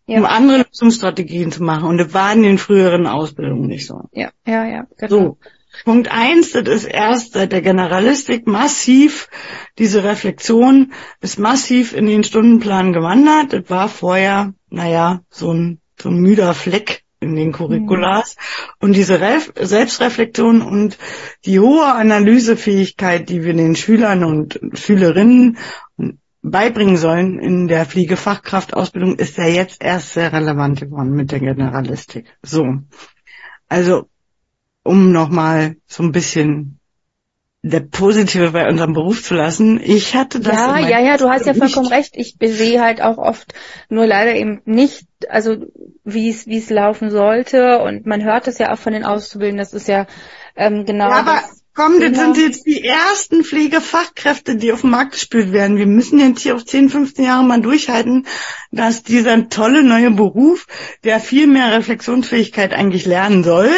ja. um andere Lösungsstrategien zu machen. Und das war in den früheren Ausbildungen nicht so. Ja, ja, ja. Genau. So. Punkt eins, das ist erst seit der Generalistik massiv, diese Reflexion ist massiv in den Stundenplan gewandert. Das war vorher, naja, so ein, so ein müder Fleck in den Curriculars. Mhm. Und diese Ref Selbstreflexion und die hohe Analysefähigkeit, die wir den Schülern und Schülerinnen beibringen sollen in der Fliegefachkraftausbildung, ist ja jetzt erst sehr relevant geworden mit der Generalistik. So. Also, um nochmal so ein bisschen der Positive bei unserem Beruf zu lassen. Ich hatte das. Ja, ja, ja, du hast ja vollkommen recht. Ich sehe halt auch oft nur leider eben nicht, also wie es wie es laufen sollte. Und man hört es ja auch von den Auszubildenden. Das ist ja ähm, genau. Ja, aber komm, das sind jetzt die ersten Pflegefachkräfte, die auf den Markt gespielt werden. Wir müssen jetzt hier auf 10, 15 Jahre mal durchhalten, dass dieser tolle neue Beruf, der viel mehr Reflexionsfähigkeit eigentlich lernen soll,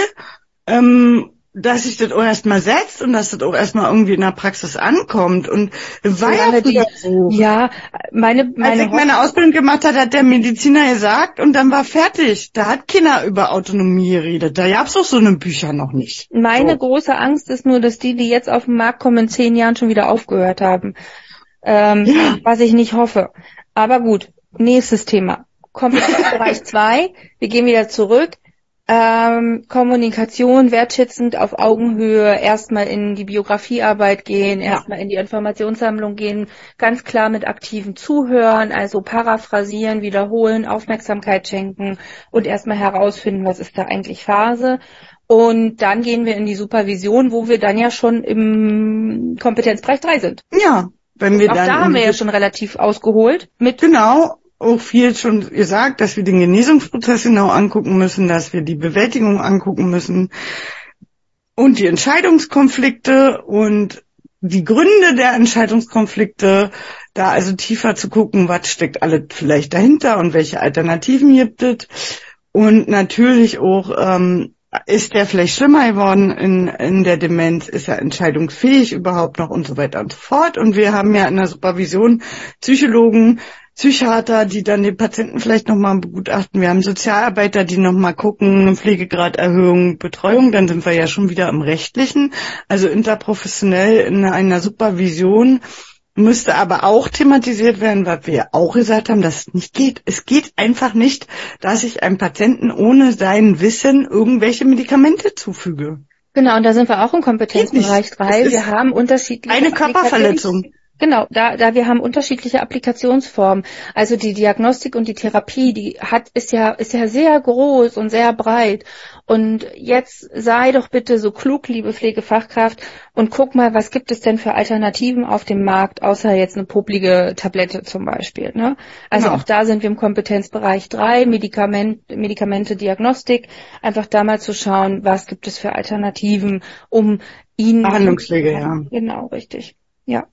ähm, dass sich das auch erstmal setzt und dass das auch erstmal irgendwie in der Praxis ankommt. Und war ja die, so. Ja, meine, meine Als ich meine Ausbildung gemacht hat, hat der Mediziner gesagt und dann war fertig. Da hat keiner über Autonomie geredet. Da gab's auch so eine Bücher noch nicht. Meine so. große Angst ist nur, dass die, die jetzt auf den Markt kommen, in zehn Jahren schon wieder aufgehört haben. Ähm, ja. Was ich nicht hoffe. Aber gut, nächstes Thema. Kompetenzbereich 2. <laughs> Wir gehen wieder zurück ähm, Kommunikation wertschätzend auf Augenhöhe, erstmal in die Biografiearbeit gehen, ja. erstmal in die Informationssammlung gehen, ganz klar mit aktivem Zuhören, also paraphrasieren, wiederholen, Aufmerksamkeit schenken und erstmal herausfinden, was ist da eigentlich Phase. Und dann gehen wir in die Supervision, wo wir dann ja schon im Kompetenzbereich 3 sind. Ja, wenn wir auch dann da haben wir ja schon relativ ausgeholt mit genau auch viel schon gesagt, dass wir den Genesungsprozess genau angucken müssen, dass wir die Bewältigung angucken müssen und die Entscheidungskonflikte und die Gründe der Entscheidungskonflikte, da also tiefer zu gucken, was steckt alles vielleicht dahinter und welche Alternativen gibt es. Und natürlich auch, ähm, ist der vielleicht schlimmer geworden in, in der Demenz, ist er entscheidungsfähig überhaupt noch und so weiter und so fort. Und wir haben ja in der Supervision Psychologen, Psychiater, die dann den Patienten vielleicht nochmal begutachten. Wir haben Sozialarbeiter, die nochmal gucken, Pflegegraderhöhung, Betreuung. Dann sind wir ja schon wieder im Rechtlichen. Also interprofessionell in einer Supervision müsste aber auch thematisiert werden, was wir auch gesagt haben, dass es nicht geht. Es geht einfach nicht, dass ich einem Patienten ohne sein Wissen irgendwelche Medikamente zufüge. Genau, und da sind wir auch im Kompetenzbereich 3. Wir haben unterschiedliche eine Körperverletzung. Genau, da, da wir haben unterschiedliche Applikationsformen. Also die Diagnostik und die Therapie, die hat, ist ja, ist ja sehr groß und sehr breit. Und jetzt sei doch bitte so klug, liebe Pflegefachkraft, und guck mal, was gibt es denn für Alternativen auf dem Markt, außer jetzt eine publige Tablette zum Beispiel. Ne? Also genau. auch da sind wir im Kompetenzbereich 3, Medikament, Medikamente, Diagnostik, einfach da mal zu schauen, was gibt es für Alternativen, um ihn. Behandlungswege, ja. Genau, richtig. Ja.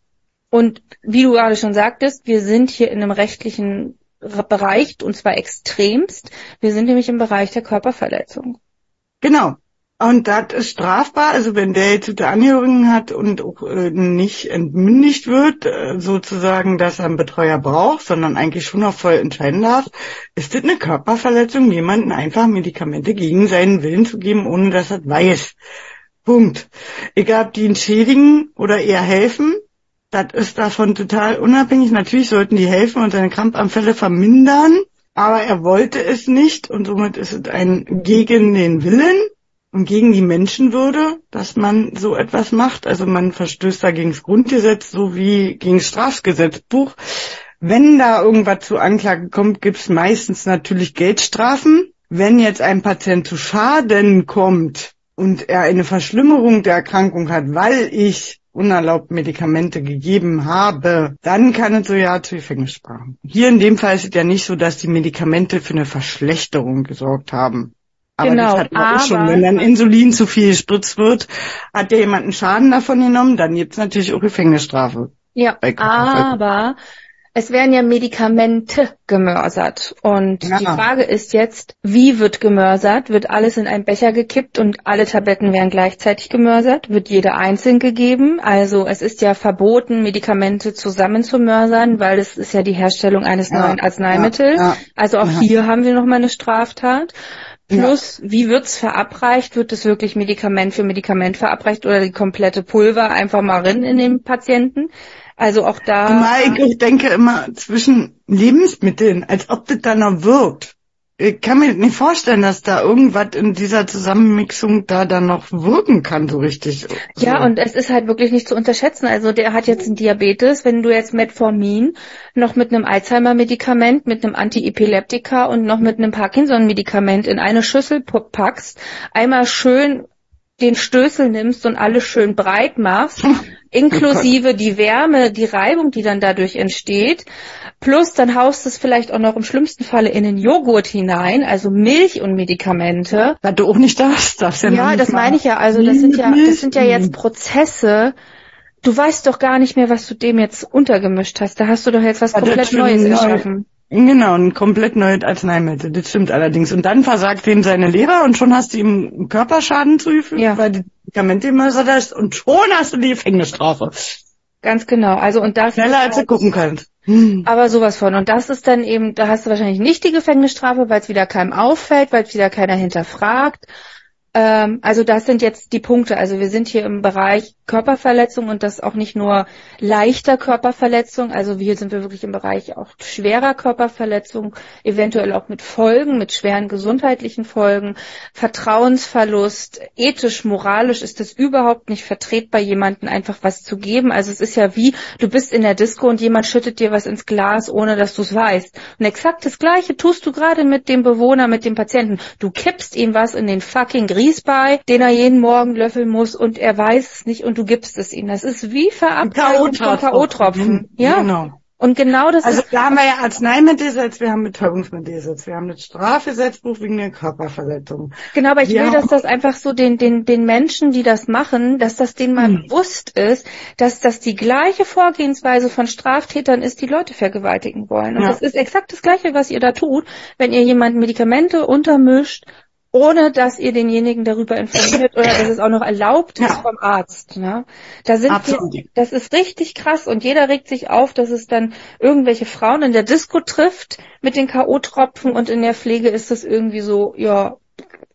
Und wie du gerade schon sagtest, wir sind hier in einem rechtlichen Bereich, und zwar extremst. Wir sind nämlich im Bereich der Körperverletzung. Genau. Und das ist strafbar, also wenn der jetzt Angehörigen hat und auch äh, nicht entmündigt wird, äh, sozusagen, dass er einen Betreuer braucht, sondern eigentlich schon noch voll entscheiden darf, ist das eine Körperverletzung, jemanden einfach Medikamente gegen seinen Willen zu geben, ohne dass er weiß. Punkt. Egal, ob die ihn schädigen oder eher helfen, das ist davon total unabhängig. Natürlich sollten die helfen und seine Krampfanfälle vermindern, aber er wollte es nicht und somit ist es ein gegen den Willen und gegen die Menschenwürde, dass man so etwas macht. Also man verstößt da gegen das Grundgesetz sowie gegen das Strafgesetzbuch. Wenn da irgendwas zu Anklage kommt, gibt's meistens natürlich Geldstrafen. Wenn jetzt ein Patient zu Schaden kommt und er eine Verschlimmerung der Erkrankung hat, weil ich unerlaubt Medikamente gegeben habe, dann kann es so ja zu Gefängnisstrafen. Hier in dem Fall ist es ja nicht so, dass die Medikamente für eine Verschlechterung gesorgt haben. Aber genau, das hat man auch schon. Wenn dann Insulin zu viel gespritzt wird, hat ja jemand einen Schaden davon genommen, dann gibt's natürlich auch Gefängnisstrafe. Ja, aber es werden ja Medikamente gemörsert. Und ja. die Frage ist jetzt, wie wird gemörsert? Wird alles in einen Becher gekippt und alle Tabletten werden gleichzeitig gemörsert? Wird jede einzeln gegeben? Also es ist ja verboten, Medikamente zusammen zu mörsern, weil es ist ja die Herstellung eines ja. neuen Arzneimittels. Ja. Also auch hier haben wir nochmal eine Straftat. Plus, ja. wie wird's verabreicht? Wird es wirklich Medikament für Medikament verabreicht oder die komplette Pulver einfach mal rein in den Patienten? Also auch da. Ich denke immer zwischen Lebensmitteln, als ob das da noch wirkt. Ich kann mir nicht vorstellen, dass da irgendwas in dieser Zusammenmixung da dann noch wirken kann, so richtig. Ja, und es ist halt wirklich nicht zu unterschätzen. Also der hat jetzt einen Diabetes, wenn du jetzt Metformin noch mit einem Alzheimer-Medikament, mit einem Antiepileptika und noch mit einem Parkinson-Medikament in eine Schüssel packst, einmal schön den Stößel nimmst und alles schön breit machst, <laughs> inklusive die Wärme, die Reibung, die dann dadurch entsteht. Plus dann haust es vielleicht auch noch im schlimmsten Falle in den Joghurt hinein, also Milch und Medikamente. Was du auch nicht darfst, darfst ja Ja, das meine ich ja. Also das sind ja, das sind ja jetzt Prozesse. Du weißt doch gar nicht mehr, was du dem jetzt untergemischt hast. Da hast du doch jetzt was Ja, komplett Neues neu. Genau, ein komplett neues Arzneimittel, das stimmt allerdings. Und dann versagt ihm seine Leber und schon hast du ihm einen Körperschaden zugefügt, Ja. weil die Medikamente immer so hast und schon hast du die Gefängnisstrafe. Ganz genau. Also und das Schneller als du gucken kannst. Hm. Aber sowas von. Und das ist dann eben, da hast du wahrscheinlich nicht die Gefängnisstrafe, weil es wieder keinem auffällt, weil es wieder keiner hinterfragt. Ähm, also das sind jetzt die Punkte. Also wir sind hier im Bereich Körperverletzung und das auch nicht nur leichter Körperverletzung. Also hier sind wir wirklich im Bereich auch schwerer Körperverletzung, eventuell auch mit Folgen, mit schweren gesundheitlichen Folgen, Vertrauensverlust. Ethisch, moralisch ist es überhaupt nicht vertretbar, jemanden einfach was zu geben. Also es ist ja wie, du bist in der Disco und jemand schüttet dir was ins Glas, ohne dass du es weißt. Und exakt das Gleiche tust du gerade mit dem Bewohner, mit dem Patienten. Du kippst ihm was in den fucking Grießbrei, den er jeden Morgen löffeln muss und er weiß es nicht und du gibst es ihm. Das ist wie Verabreichung von K.O.-Tropfen. Ja, Genau. und genau das Also ist da haben wir ja Arzneimittelgesetz, wir haben Betäubungsmittelgesetz, wir haben das Strafgesetzbuch wegen der Körperverletzung. Genau, aber ich Ja. will, dass das einfach so den, den, den Menschen, die das machen, dass das denen mal Hm. bewusst ist, dass das die gleiche Vorgehensweise von Straftätern ist, die Leute vergewaltigen wollen. Und Ja. das ist exakt das Gleiche, was ihr da tut, wenn ihr jemanden Medikamente untermischt, ohne dass ihr denjenigen darüber informiert oder dass es auch noch erlaubt ist Ja. vom Arzt. Ne? Da sind wir, das ist richtig krass und jeder regt sich auf, dass es dann irgendwelche Frauen in der Disco trifft mit den K.O.-Tropfen und in der Pflege ist das irgendwie so, ja,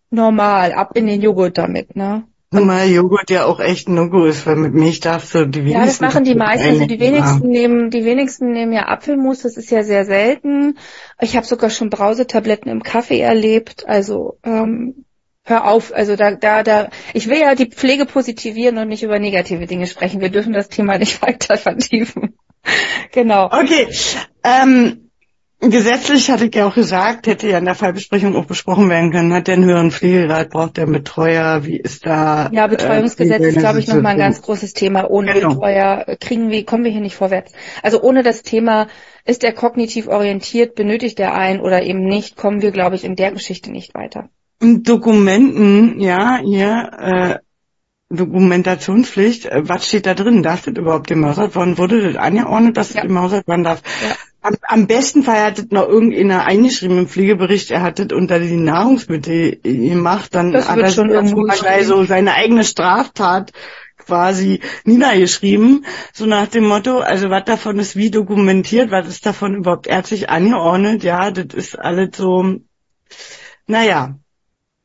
normal, ab in den Joghurt damit, ne? Zumal Joghurt ja auch echt ein No-Go ist, weil mit Milch darfst du die wenigsten... Ja, das machen die meisten. Also die wenigsten nehmen, die wenigsten nehmen ja Apfelmus. Das ist ja sehr selten. Ich habe sogar schon Brausetabletten im Kaffee erlebt. Also ähm, hör auf. Also da, da, da. Ich will ja die Pflege positivieren und nicht über negative Dinge sprechen. Wir dürfen das Thema nicht <laughs> weiter vertiefen. genau. Okay, ähm, gesetzlich hatte ich ja auch gesagt, hätte ja in der Fallbesprechung auch besprochen werden können, hat der einen höheren Pflegegrad, braucht der einen Betreuer, wie ist da... Ja, Betreuungsgesetz äh, ist, glaube ich, nochmal ein ganz großes Thema. Ohne Genau. Betreuer kriegen wir, kommen wir hier nicht vorwärts. Also ohne das Thema, ist er kognitiv orientiert, benötigt er einen oder eben nicht, kommen wir, glaube ich, in der Geschichte nicht weiter. Dokumenten, ja, hier, äh, Dokumentationspflicht, äh, was steht da drin? Darf das überhaupt gemausert worden? Wurde das angeordnet, dass Ja. das gemausert werden darf? Ja. Am, am besten Fall hat das noch irgendeiner eingeschrieben im Pflegebericht, er hat das unter die Nahrungsmittel gemacht, dann Das hat er schon mal so seine eigene Straftat quasi niedergeschrieben, so nach dem Motto, also was davon ist wie dokumentiert, was ist davon überhaupt ärztlich angeordnet, ja, das ist alles so, naja,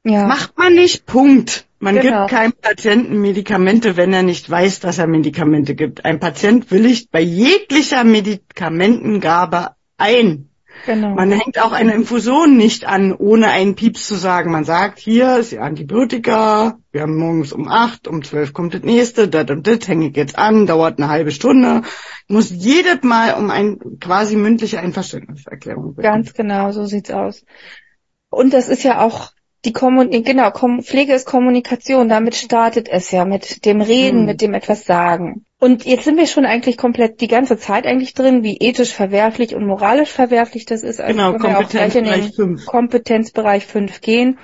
Ja. Macht man nicht, Punkt. Man Genau. gibt keinem Patienten Medikamente, wenn er nicht weiß, dass er Medikamente gibt. Ein Patient willigt bei jeglicher Medikamentengabe ein. Genau. Man hängt auch eine Infusion nicht an, ohne einen Pieps zu sagen. Man sagt, hier ist die Antibiotika, wir haben morgens um acht, um zwölf kommt das nächste, das und das hänge ich jetzt an, dauert eine halbe Stunde. Ich muss jedes Mal um ein quasi mündliche Einverständniserklärung bitten. Ganz genau, so sieht's aus. Und das ist ja auch die Kommun genau, Kom Pflege ist Kommunikation, damit startet es ja mit dem Reden, Mhm. mit dem etwas sagen. Und jetzt sind wir schon eigentlich komplett die ganze Zeit eigentlich drin, wie ethisch verwerflich und moralisch verwerflich das ist. Also Genau, können wir auch gleich in den Kompetenzbereich 5. Kompetenzbereich 5 gehen.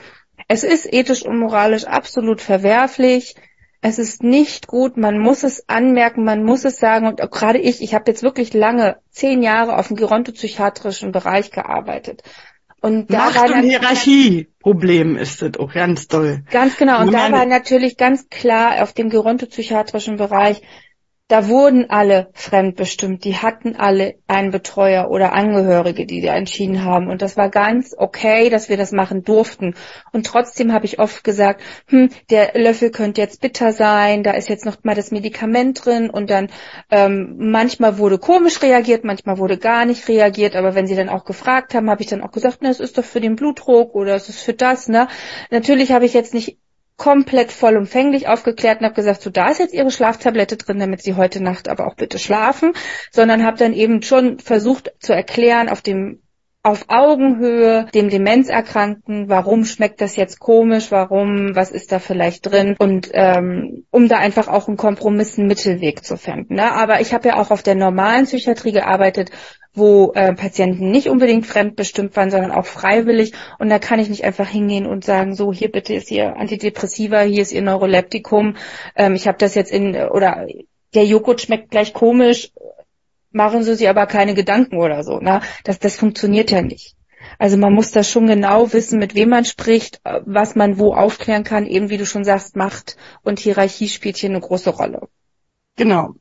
Es ist ethisch und moralisch absolut verwerflich. Es ist nicht gut, man muss es anmerken, man muss es sagen. Und gerade ich, ich habe jetzt wirklich lange, zehn Jahre auf dem gerontopsychiatrischen Bereich gearbeitet. Und da Macht war und Hierarchie-Problem ist das auch ganz doll. ganz genau, und da war natürlich ganz klar auf dem gerontopsychiatrischen Bereich, da wurden alle fremdbestimmt, die hatten alle einen Betreuer oder Angehörige, die da entschieden haben. Und das war ganz okay, dass wir das machen durften. Und trotzdem habe ich oft gesagt, hm, der Löffel könnte jetzt bitter sein, da ist jetzt noch mal das Medikament drin und dann ähm, manchmal wurde komisch reagiert, manchmal wurde gar nicht reagiert, aber wenn sie dann auch gefragt haben, habe ich dann auch gesagt, na, es ist doch für den Blutdruck oder es ist für das, ne? Natürlich habe ich jetzt nicht komplett vollumfänglich aufgeklärt und habe gesagt, so da ist jetzt ihre Schlaftablette drin, damit sie heute Nacht aber auch bitte schlafen, sondern habe dann eben schon versucht zu erklären auf dem auf Augenhöhe dem Demenzerkrankten, warum schmeckt das jetzt komisch, warum, was ist da vielleicht drin und ähm, um da einfach auch einen Kompromiss, einen Mittelweg zu finden. Ne? Aber ich habe ja auch auf der normalen Psychiatrie gearbeitet, wo äh, Patienten nicht unbedingt fremdbestimmt waren, sondern auch freiwillig. Und da kann ich nicht einfach hingehen und sagen, so hier bitte ist Ihr Antidepressiva, hier ist Ihr Neuroleptikum. Ähm, ich habe das jetzt in oder der Joghurt schmeckt gleich komisch, machen Sie sich aber keine Gedanken oder so. Ne? Das, das funktioniert ja nicht. Also man muss da schon genau wissen, mit wem man spricht, was man wo aufklären kann. Eben wie du schon sagst, Macht und Hierarchie spielt hier eine große Rolle. Genau.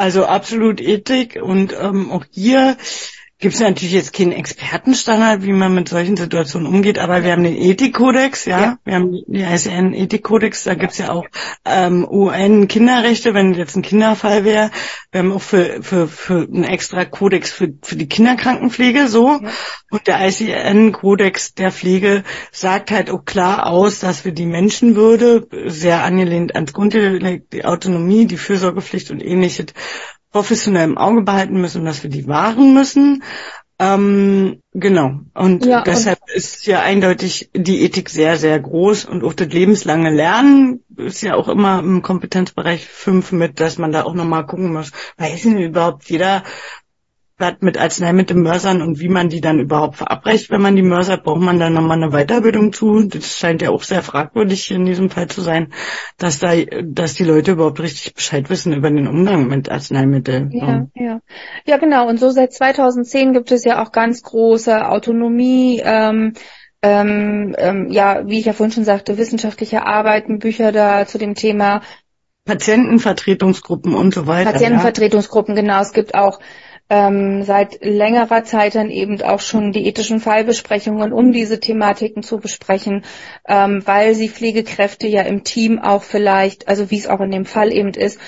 Also absolut Ethik und ähm, auch hier gibt es natürlich jetzt keinen Expertenstandard, wie man mit solchen Situationen umgeht, aber wir haben den Ethikkodex, ja? ja, wir haben die ICN Ethikkodex, da gibt's ja auch ähm, UN Kinderrechte, wenn jetzt ein Kinderfall wäre. Wir haben auch für, für, für einen extra Kodex für, für die Kinderkrankenpflege so. Ja. Und der ICN-Kodex der Pflege sagt halt auch klar aus, dass wir die Menschenwürde, sehr angelehnt ans Grundrecht, die Autonomie, die Fürsorgepflicht und ähnliches professionell im Auge behalten müssen und dass wir die wahren müssen. Ähm, genau. Und ja, deshalb und ist ja eindeutig die Ethik sehr, sehr groß und auch das lebenslange Lernen ist ja auch immer im Kompetenzbereich 5 mit, dass man da auch nochmal gucken muss, weiß denn überhaupt jeder, was mit Arzneimittelmörsern und wie man die dann überhaupt verabreicht, wenn man die mörsert, braucht man dann nochmal eine Weiterbildung zu. Das scheint ja auch sehr fragwürdig in diesem Fall zu sein, dass da, dass die Leute überhaupt richtig Bescheid wissen über den Umgang mit Arzneimitteln. Ja, ja. Ja, genau. Und so seit 2010 gibt es ja auch ganz große Autonomie, ähm, ähm, ähm, ja, wie ich ja vorhin schon sagte, wissenschaftliche Arbeiten, Bücher da zu dem Thema. Patientenvertretungsgruppen und so weiter. Patientenvertretungsgruppen, ja. genau. Es gibt auch ähm, seit längerer Zeit dann eben auch schon die ethischen Fallbesprechungen, um diese Thematiken zu besprechen, ähm, weil sie Pflegekräfte ja im Team auch vielleicht, also wie es auch in dem Fall eben ist,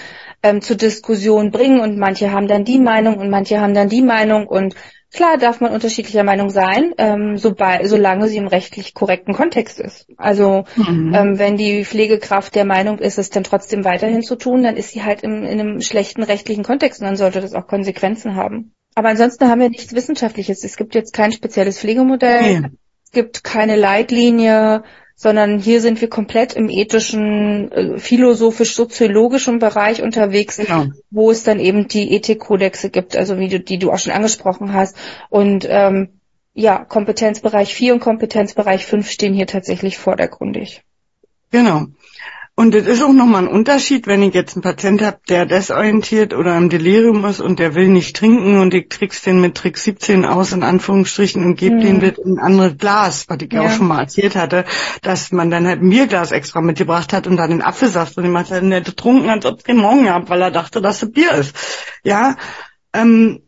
ähm, zur Diskussion bringen. Und manche haben dann die Meinung und manche haben dann die Meinung. Und Klar darf man unterschiedlicher Meinung sein, ähm, sobald, solange sie im rechtlich korrekten Kontext ist. Also mhm. ähm, wenn die Pflegekraft der Meinung ist, es dann trotzdem weiterhin zu tun, dann ist sie halt im, in einem schlechten rechtlichen Kontext und dann sollte das auch Konsequenzen haben. Aber ansonsten haben wir nichts Wissenschaftliches. Es gibt jetzt kein spezielles Pflegemodell, mhm. es gibt keine Leitlinie, sondern hier sind wir komplett im ethischen, äh, philosophisch-soziologischen Bereich unterwegs, genau. wo es dann eben die Ethikkodexe gibt, also wie du, die du auch schon angesprochen hast. Und ähm, ja, Kompetenzbereich 4 und Kompetenzbereich 5 stehen hier tatsächlich vordergründig. Genau. Und es ist auch nochmal ein Unterschied, wenn ich jetzt einen Patient habe, der desorientiert oder im Delirium ist und der will nicht trinken und ich trick's den mit Trick 17 aus, in Anführungsstrichen, und gebe mhm. den mit ein anderes Glas, was ich ja. auch schon mal erzählt hatte, dass man dann halt ein Bierglas extra mitgebracht hat und dann den Apfelsaft und jemand hat nicht getrunken, als ob es keinen Morgen gehabt, weil er dachte, dass es Bier ist. Ja, ähm,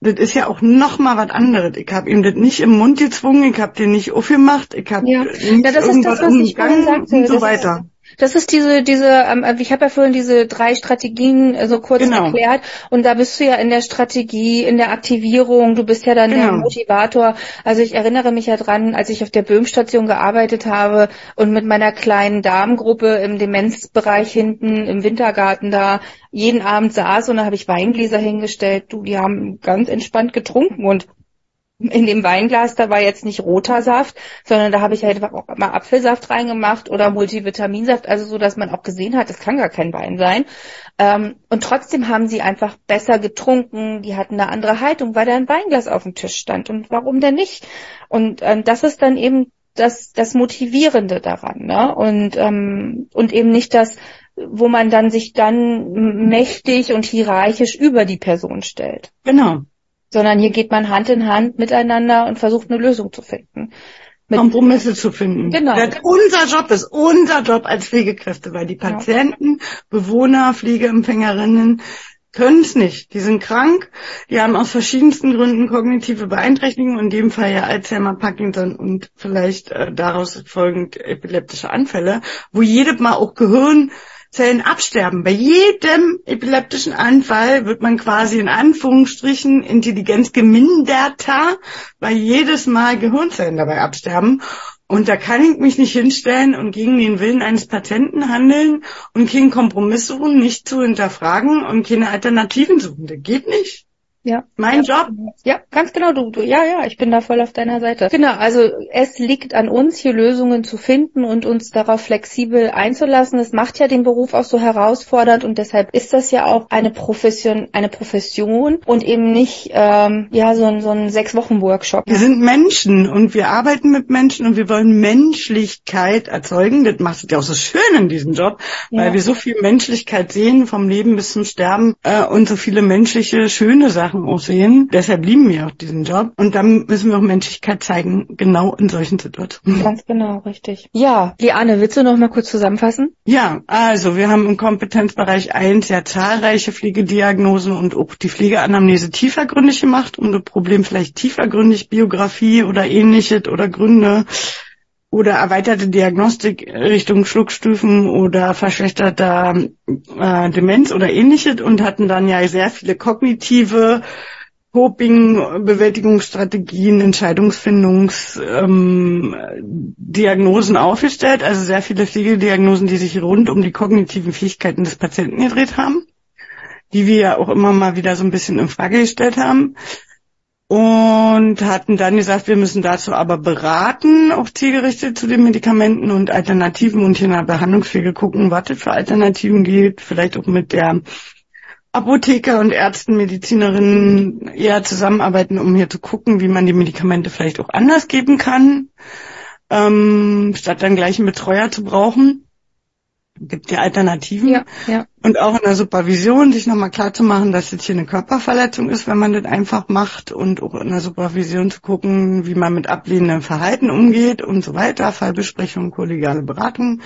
das ist ja auch noch mal was anderes. Ich habe ihm das nicht im Mund gezwungen, ich habe den nicht aufgemacht, ich habe ja. ja, das ist das, was ich vorhin sagte. und so weiter. Das ist diese, diese, ähm, ich habe ja vorhin diese drei Strategien äh, so kurz genau. erklärt und da bist du ja in der Strategie, in der Aktivierung, du bist ja dann genau. der Motivator. Also ich erinnere mich ja dran, als ich auf der Böhmstation gearbeitet habe und mit meiner kleinen Damengruppe im Demenzbereich hinten im Wintergarten da jeden Abend saß und da habe ich Weingläser hingestellt. Du, die haben ganz entspannt getrunken und in dem Weinglas, da war jetzt nicht roter Saft, sondern da habe ich halt auch mal Apfelsaft reingemacht oder Multivitaminsaft, also so, dass man auch gesehen hat, es kann gar kein Wein sein. Ähm, und trotzdem haben sie einfach besser getrunken, die hatten eine andere Haltung, weil da ein Weinglas auf dem Tisch stand. Und warum denn nicht? Und ähm, das ist dann eben das, das Motivierende daran, ne? Und, ähm, und eben nicht das, wo man dann sich dann mächtig und hierarchisch über die Person stellt. Genau sondern hier geht man Hand in Hand miteinander und versucht eine Lösung zu finden. Mit Kompromisse zu finden. Genau. Das unser Job ist unser Job als Pflegekräfte, weil die Patienten, ja. Bewohner, Pflegeempfängerinnen können es nicht. Die sind krank, die haben aus verschiedensten Gründen kognitive Beeinträchtigungen, in dem Fall ja Alzheimer, Parkinson und vielleicht äh, daraus folgend epileptische Anfälle, wo jedes Mal auch Gehirn Zellen absterben. Bei jedem epileptischen Anfall wird man quasi in Anführungsstrichen Intelligenz geminderter, weil jedes Mal Gehirnzellen dabei absterben. Und da kann ich mich nicht hinstellen und gegen den Willen eines Patienten handeln und keinen Kompromiss suchen, nicht zu hinterfragen und keine Alternativen suchen. Das geht nicht. Ja. Mein Job. Ja, ganz genau. Du, du, ja, ja, ich bin da voll auf deiner Seite. Genau. Also es liegt an uns, hier Lösungen zu finden und uns darauf flexibel einzulassen. Das macht ja den Beruf auch so herausfordernd und deshalb ist das ja auch eine Profession, eine Profession und eben nicht ähm, ja so ein, so ein sechs Wochen Workshop. Wir sind Menschen und wir arbeiten mit Menschen und wir wollen Menschlichkeit erzeugen. Das macht es ja auch so schön in diesem Job, weil Ja. wir so viel Menschlichkeit sehen vom Leben bis zum Sterben äh, und so viele menschliche schöne Sachen auch sehen. Deshalb lieben wir auch diesen Job und dann müssen wir auch Menschlichkeit zeigen, genau in solchen Situationen. Ganz genau, richtig. Ja, Liane, willst du noch mal kurz zusammenfassen? Ja, also wir haben im Kompetenzbereich 1 ja zahlreiche Pflegediagnosen und auch die Pflegeanamnese tiefergründig gemacht, um das Problem vielleicht tiefergründig, Biografie oder ähnliches oder Gründe oder erweiterte Diagnostik Richtung Schluckstufen oder verschlechterter äh, Demenz oder ähnliches und hatten dann ja sehr viele kognitive Coping, Bewältigungsstrategien, Entscheidungsfindungs, ähm, aufgestellt, also sehr viele Pflegediagnosen, die sich rund um die kognitiven Fähigkeiten des Patienten gedreht haben, die wir ja auch immer mal wieder so ein bisschen in Frage gestellt haben. Und hatten dann gesagt, wir müssen dazu aber beraten, auch zielgerichtet zu den Medikamenten und Alternativen und hier in der Behandlungspflege gucken, was es für Alternativen gibt, vielleicht auch mit der Apotheker und Ärzten, Medizinerinnen eher zusammenarbeiten, um hier zu gucken, wie man die Medikamente vielleicht auch anders geben kann, ähm, statt dann gleich einen Betreuer zu brauchen. Gibt ja Alternativen. Ja, ja. Und auch in der Supervision sich nochmal klar zu machen, dass jetzt hier eine Körperverletzung ist, wenn man das einfach macht und auch in der Supervision zu gucken, wie man mit ablehnendem Verhalten umgeht und so weiter, Fallbesprechung, kollegiale Beratung,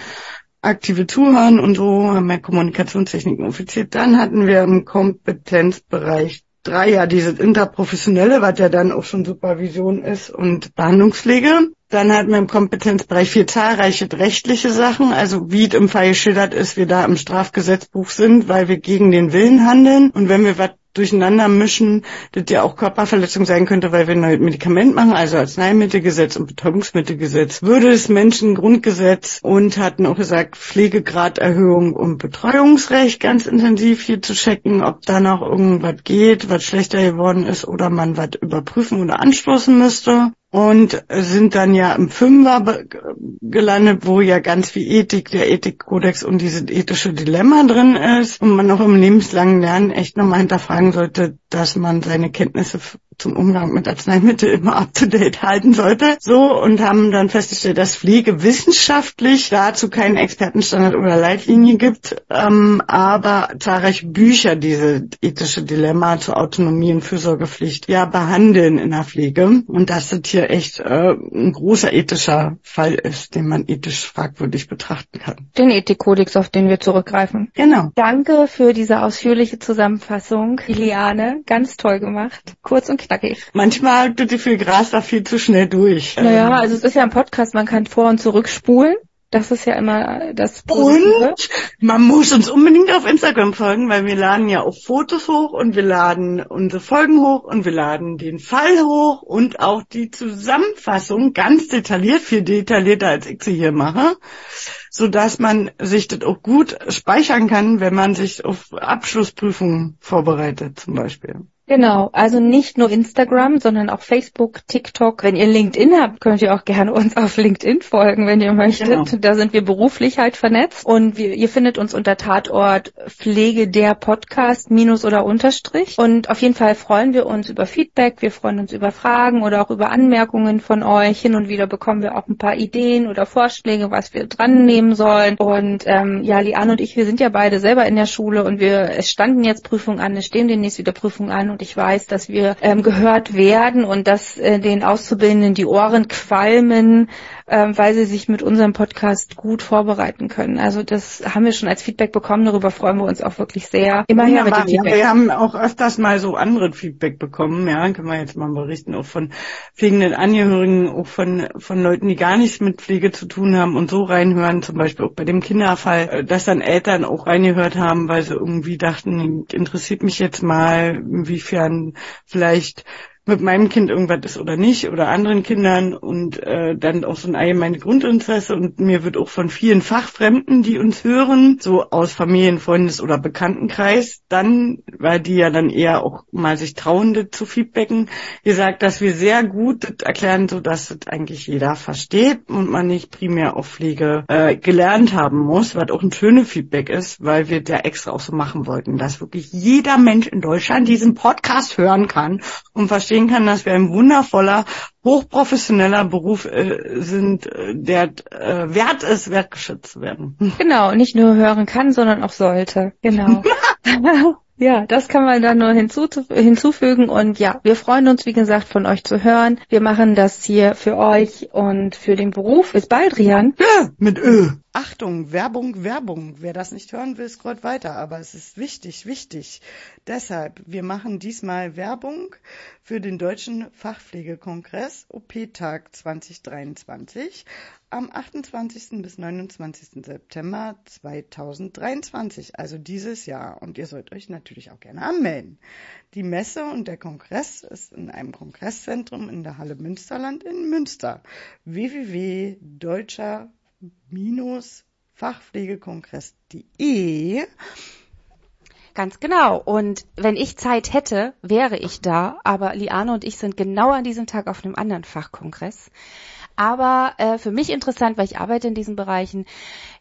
aktive Zuhören und so, haben wir Kommunikationstechniken offiziert. Dann hatten wir im Kompetenzbereich drei ja dieses interprofessionelle, was ja dann auch schon Supervision ist und Behandlungspflege. Dann hatten wir im Kompetenzbereich vier zahlreiche rechtliche Sachen, also wie im Fall geschildert ist, wir da im Strafgesetzbuch sind, weil wir gegen den Willen handeln. Und wenn wir was durcheinander mischen, das ja auch Körperverletzung sein könnte, weil wir ein neues Medikament machen, also Arzneimittelgesetz und Betäubungsmittelgesetz, würde es Menschengrundgesetz und hatten auch gesagt, Pflegegraderhöhung und Betreuungsrecht ganz intensiv hier zu checken, ob da noch irgendwas geht, was schlechter geworden ist oder man was überprüfen oder anstoßen müsste und sind dann ja im Fünfer gelandet, wo ja ganz viel Ethik, der Ethikkodex und dieses ethische Dilemma drin ist. Und man auch im lebenslangen Lernen echt nochmal hinterfragen sollte, dass man seine Kenntnisse zum Umgang mit Arzneimitteln immer up to date halten sollte. So und haben dann festgestellt, dass Pflege wissenschaftlich dazu keinen Expertenstandard oder Leitlinie gibt, ähm, aber zahlreiche Bücher diese ethische Dilemma zur Autonomie und Fürsorgepflicht ja behandeln in der Pflege und dass das hier echt äh, ein großer ethischer Fall ist, den man ethisch fragwürdig betrachten kann. Den Ethikkodex, auf den wir zurückgreifen. Genau. Danke für diese ausführliche Zusammenfassung, Liane. Ganz toll gemacht. Kurz und knackig. Manchmal tut die viel Gras da viel zu schnell durch. Naja, Ähm, also es ist ja ein Podcast, man kann vor- und zurückspulen. Das ist ja immer das Positive. Und man muss uns unbedingt auf Instagram folgen, weil wir laden ja auch Fotos hoch und wir laden unsere Folgen hoch und wir laden den Fall hoch und auch die Zusammenfassung ganz detailliert, viel detaillierter als ich sie hier mache, so dass man sich das auch gut speichern kann, wenn man sich auf Abschlussprüfungen vorbereitet zum Beispiel. Genau, also nicht nur Instagram, sondern auch Facebook, TikTok. Wenn ihr LinkedIn habt, könnt ihr auch gerne uns auf LinkedIn folgen, wenn ihr möchtet. Genau. Da sind wir beruflich halt vernetzt. Und wir, ihr findet uns unter Tatort Pflege der Podcast minus oder unterstrich. Und auf jeden Fall freuen wir uns über Feedback. Wir freuen uns über Fragen oder auch über Anmerkungen von euch. Hin und wieder bekommen wir auch ein paar Ideen oder Vorschläge, was wir dran nehmen sollen. Und ähm, ja, Liane und ich, wir sind ja beide selber in der Schule und wir, es standen jetzt Prüfungen an, es stehen demnächst wieder Prüfungen an und ich weiß, dass wir ähm, gehört werden und dass äh, den Auszubildenden die Ohren qualmen, ähm, weil sie sich mit unserem Podcast gut vorbereiten können. Also das haben wir schon als Feedback bekommen, darüber freuen wir uns auch wirklich sehr. Immer her mit Wunderbar. dem Feedback. wir haben auch öfters mal so andere Feedback bekommen, ja, können wir jetzt mal berichten, auch von pflegenden Angehörigen, auch von, von Leuten, die gar nichts mit Pflege zu tun haben und so reinhören, zum Beispiel auch bei dem Kinderfall, äh, dass dann Eltern auch reingehört haben, weil sie irgendwie dachten, interessiert mich jetzt mal, inwiefern vielleicht mit meinem Kind irgendwas ist oder nicht oder anderen Kindern und äh, dann auch so ein allgemeines Grundinteresse und mir wird auch von vielen Fachfremden, die uns hören, so aus Familien, Freundes- oder Bekanntenkreis, dann, weil die ja dann eher auch mal sich trauen, das zu feedbacken, gesagt, dass wir sehr gut das erklären, so dass das eigentlich jeder versteht und man nicht primär auf Pflege äh, gelernt haben muss, was auch ein schönes Feedback ist, weil wir der extra auch so machen wollten, dass wirklich jeder Mensch in Deutschland diesen Podcast hören kann und verstehen kann, dass wir ein wundervoller, hochprofessioneller Beruf äh, sind, äh, der äh, wert ist, wertgeschätzt zu werden. <laughs> Genau, nicht nur hören kann, sondern auch sollte. Genau. <laughs> <laughs> Ja, das kann man dann nur hinzu, hinzufügen und ja, wir freuen uns, wie gesagt, von euch zu hören. Wir machen das hier für euch und für den Beruf. Bis bald, Rian. Ja, mit Ö. Achtung, Werbung, Werbung. Wer das nicht hören will, scrollt weiter, aber es ist wichtig, wichtig. Deshalb, wir machen diesmal Werbung für den Deutschen Fachpflegekongress OP-Tag 2023 am 28. bis 29. September 2023, also dieses Jahr. Und ihr sollt euch natürlich auch gerne anmelden. Die Messe und der Kongress ist in einem Kongresszentrum in der Halle Münsterland in Münster. www.deutscher-fachpflegekongress.de Ganz genau. Und wenn ich Zeit hätte, wäre ich da. Aber Liane und ich sind genau an diesem Tag auf einem anderen Fachkongress. Aber äh, für mich interessant, weil ich arbeite in diesen Bereichen.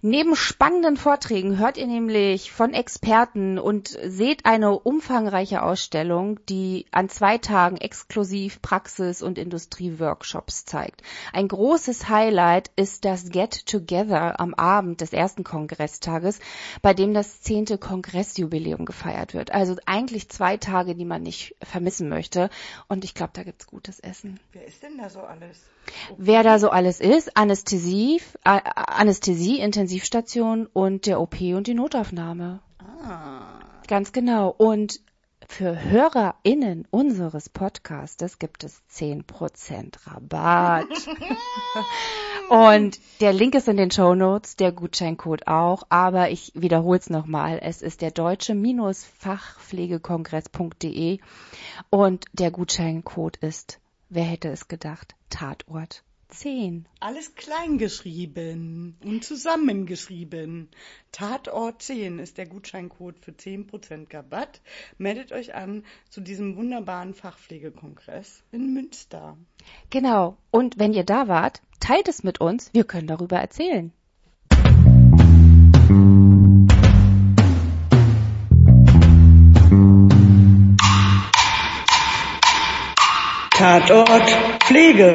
Neben spannenden Vorträgen hört ihr nämlich von Experten und seht eine umfangreiche Ausstellung, die an zwei Tagen exklusiv Praxis- und Industrieworkshops zeigt. Ein großes Highlight ist das Get Together am Abend des ersten Kongresstages, bei dem das zehnte Kongressjubiläum gefeiert wird. Also eigentlich zwei Tage, die man nicht vermissen möchte. Und ich glaube, da gibt's gutes Essen. Wer ist denn da so alles? Wer da so alles ist, Anästhesie, äh, Anästhesie, Intensivstation und der OP und die Notaufnahme. Ah. Ganz genau. Und für HörerInnen unseres Podcastes gibt es 10% Rabatt. <laughs> Und der Link ist in den Show Notes, der Gutscheincode auch, aber ich wiederhole es nochmal. Es ist der deutsche-fachpflegekongress.de und der Gutscheincode ist, wer hätte es gedacht, Tatort 10. Alles klein geschrieben und zusammengeschrieben. Tatort 10 ist der Gutscheincode für 10% Rabatt. Meldet euch an zu diesem wunderbaren Fachpflegekongress in Münster. Genau. Und wenn ihr da wart, teilt es mit uns. Wir können darüber erzählen. Tatort Pflege.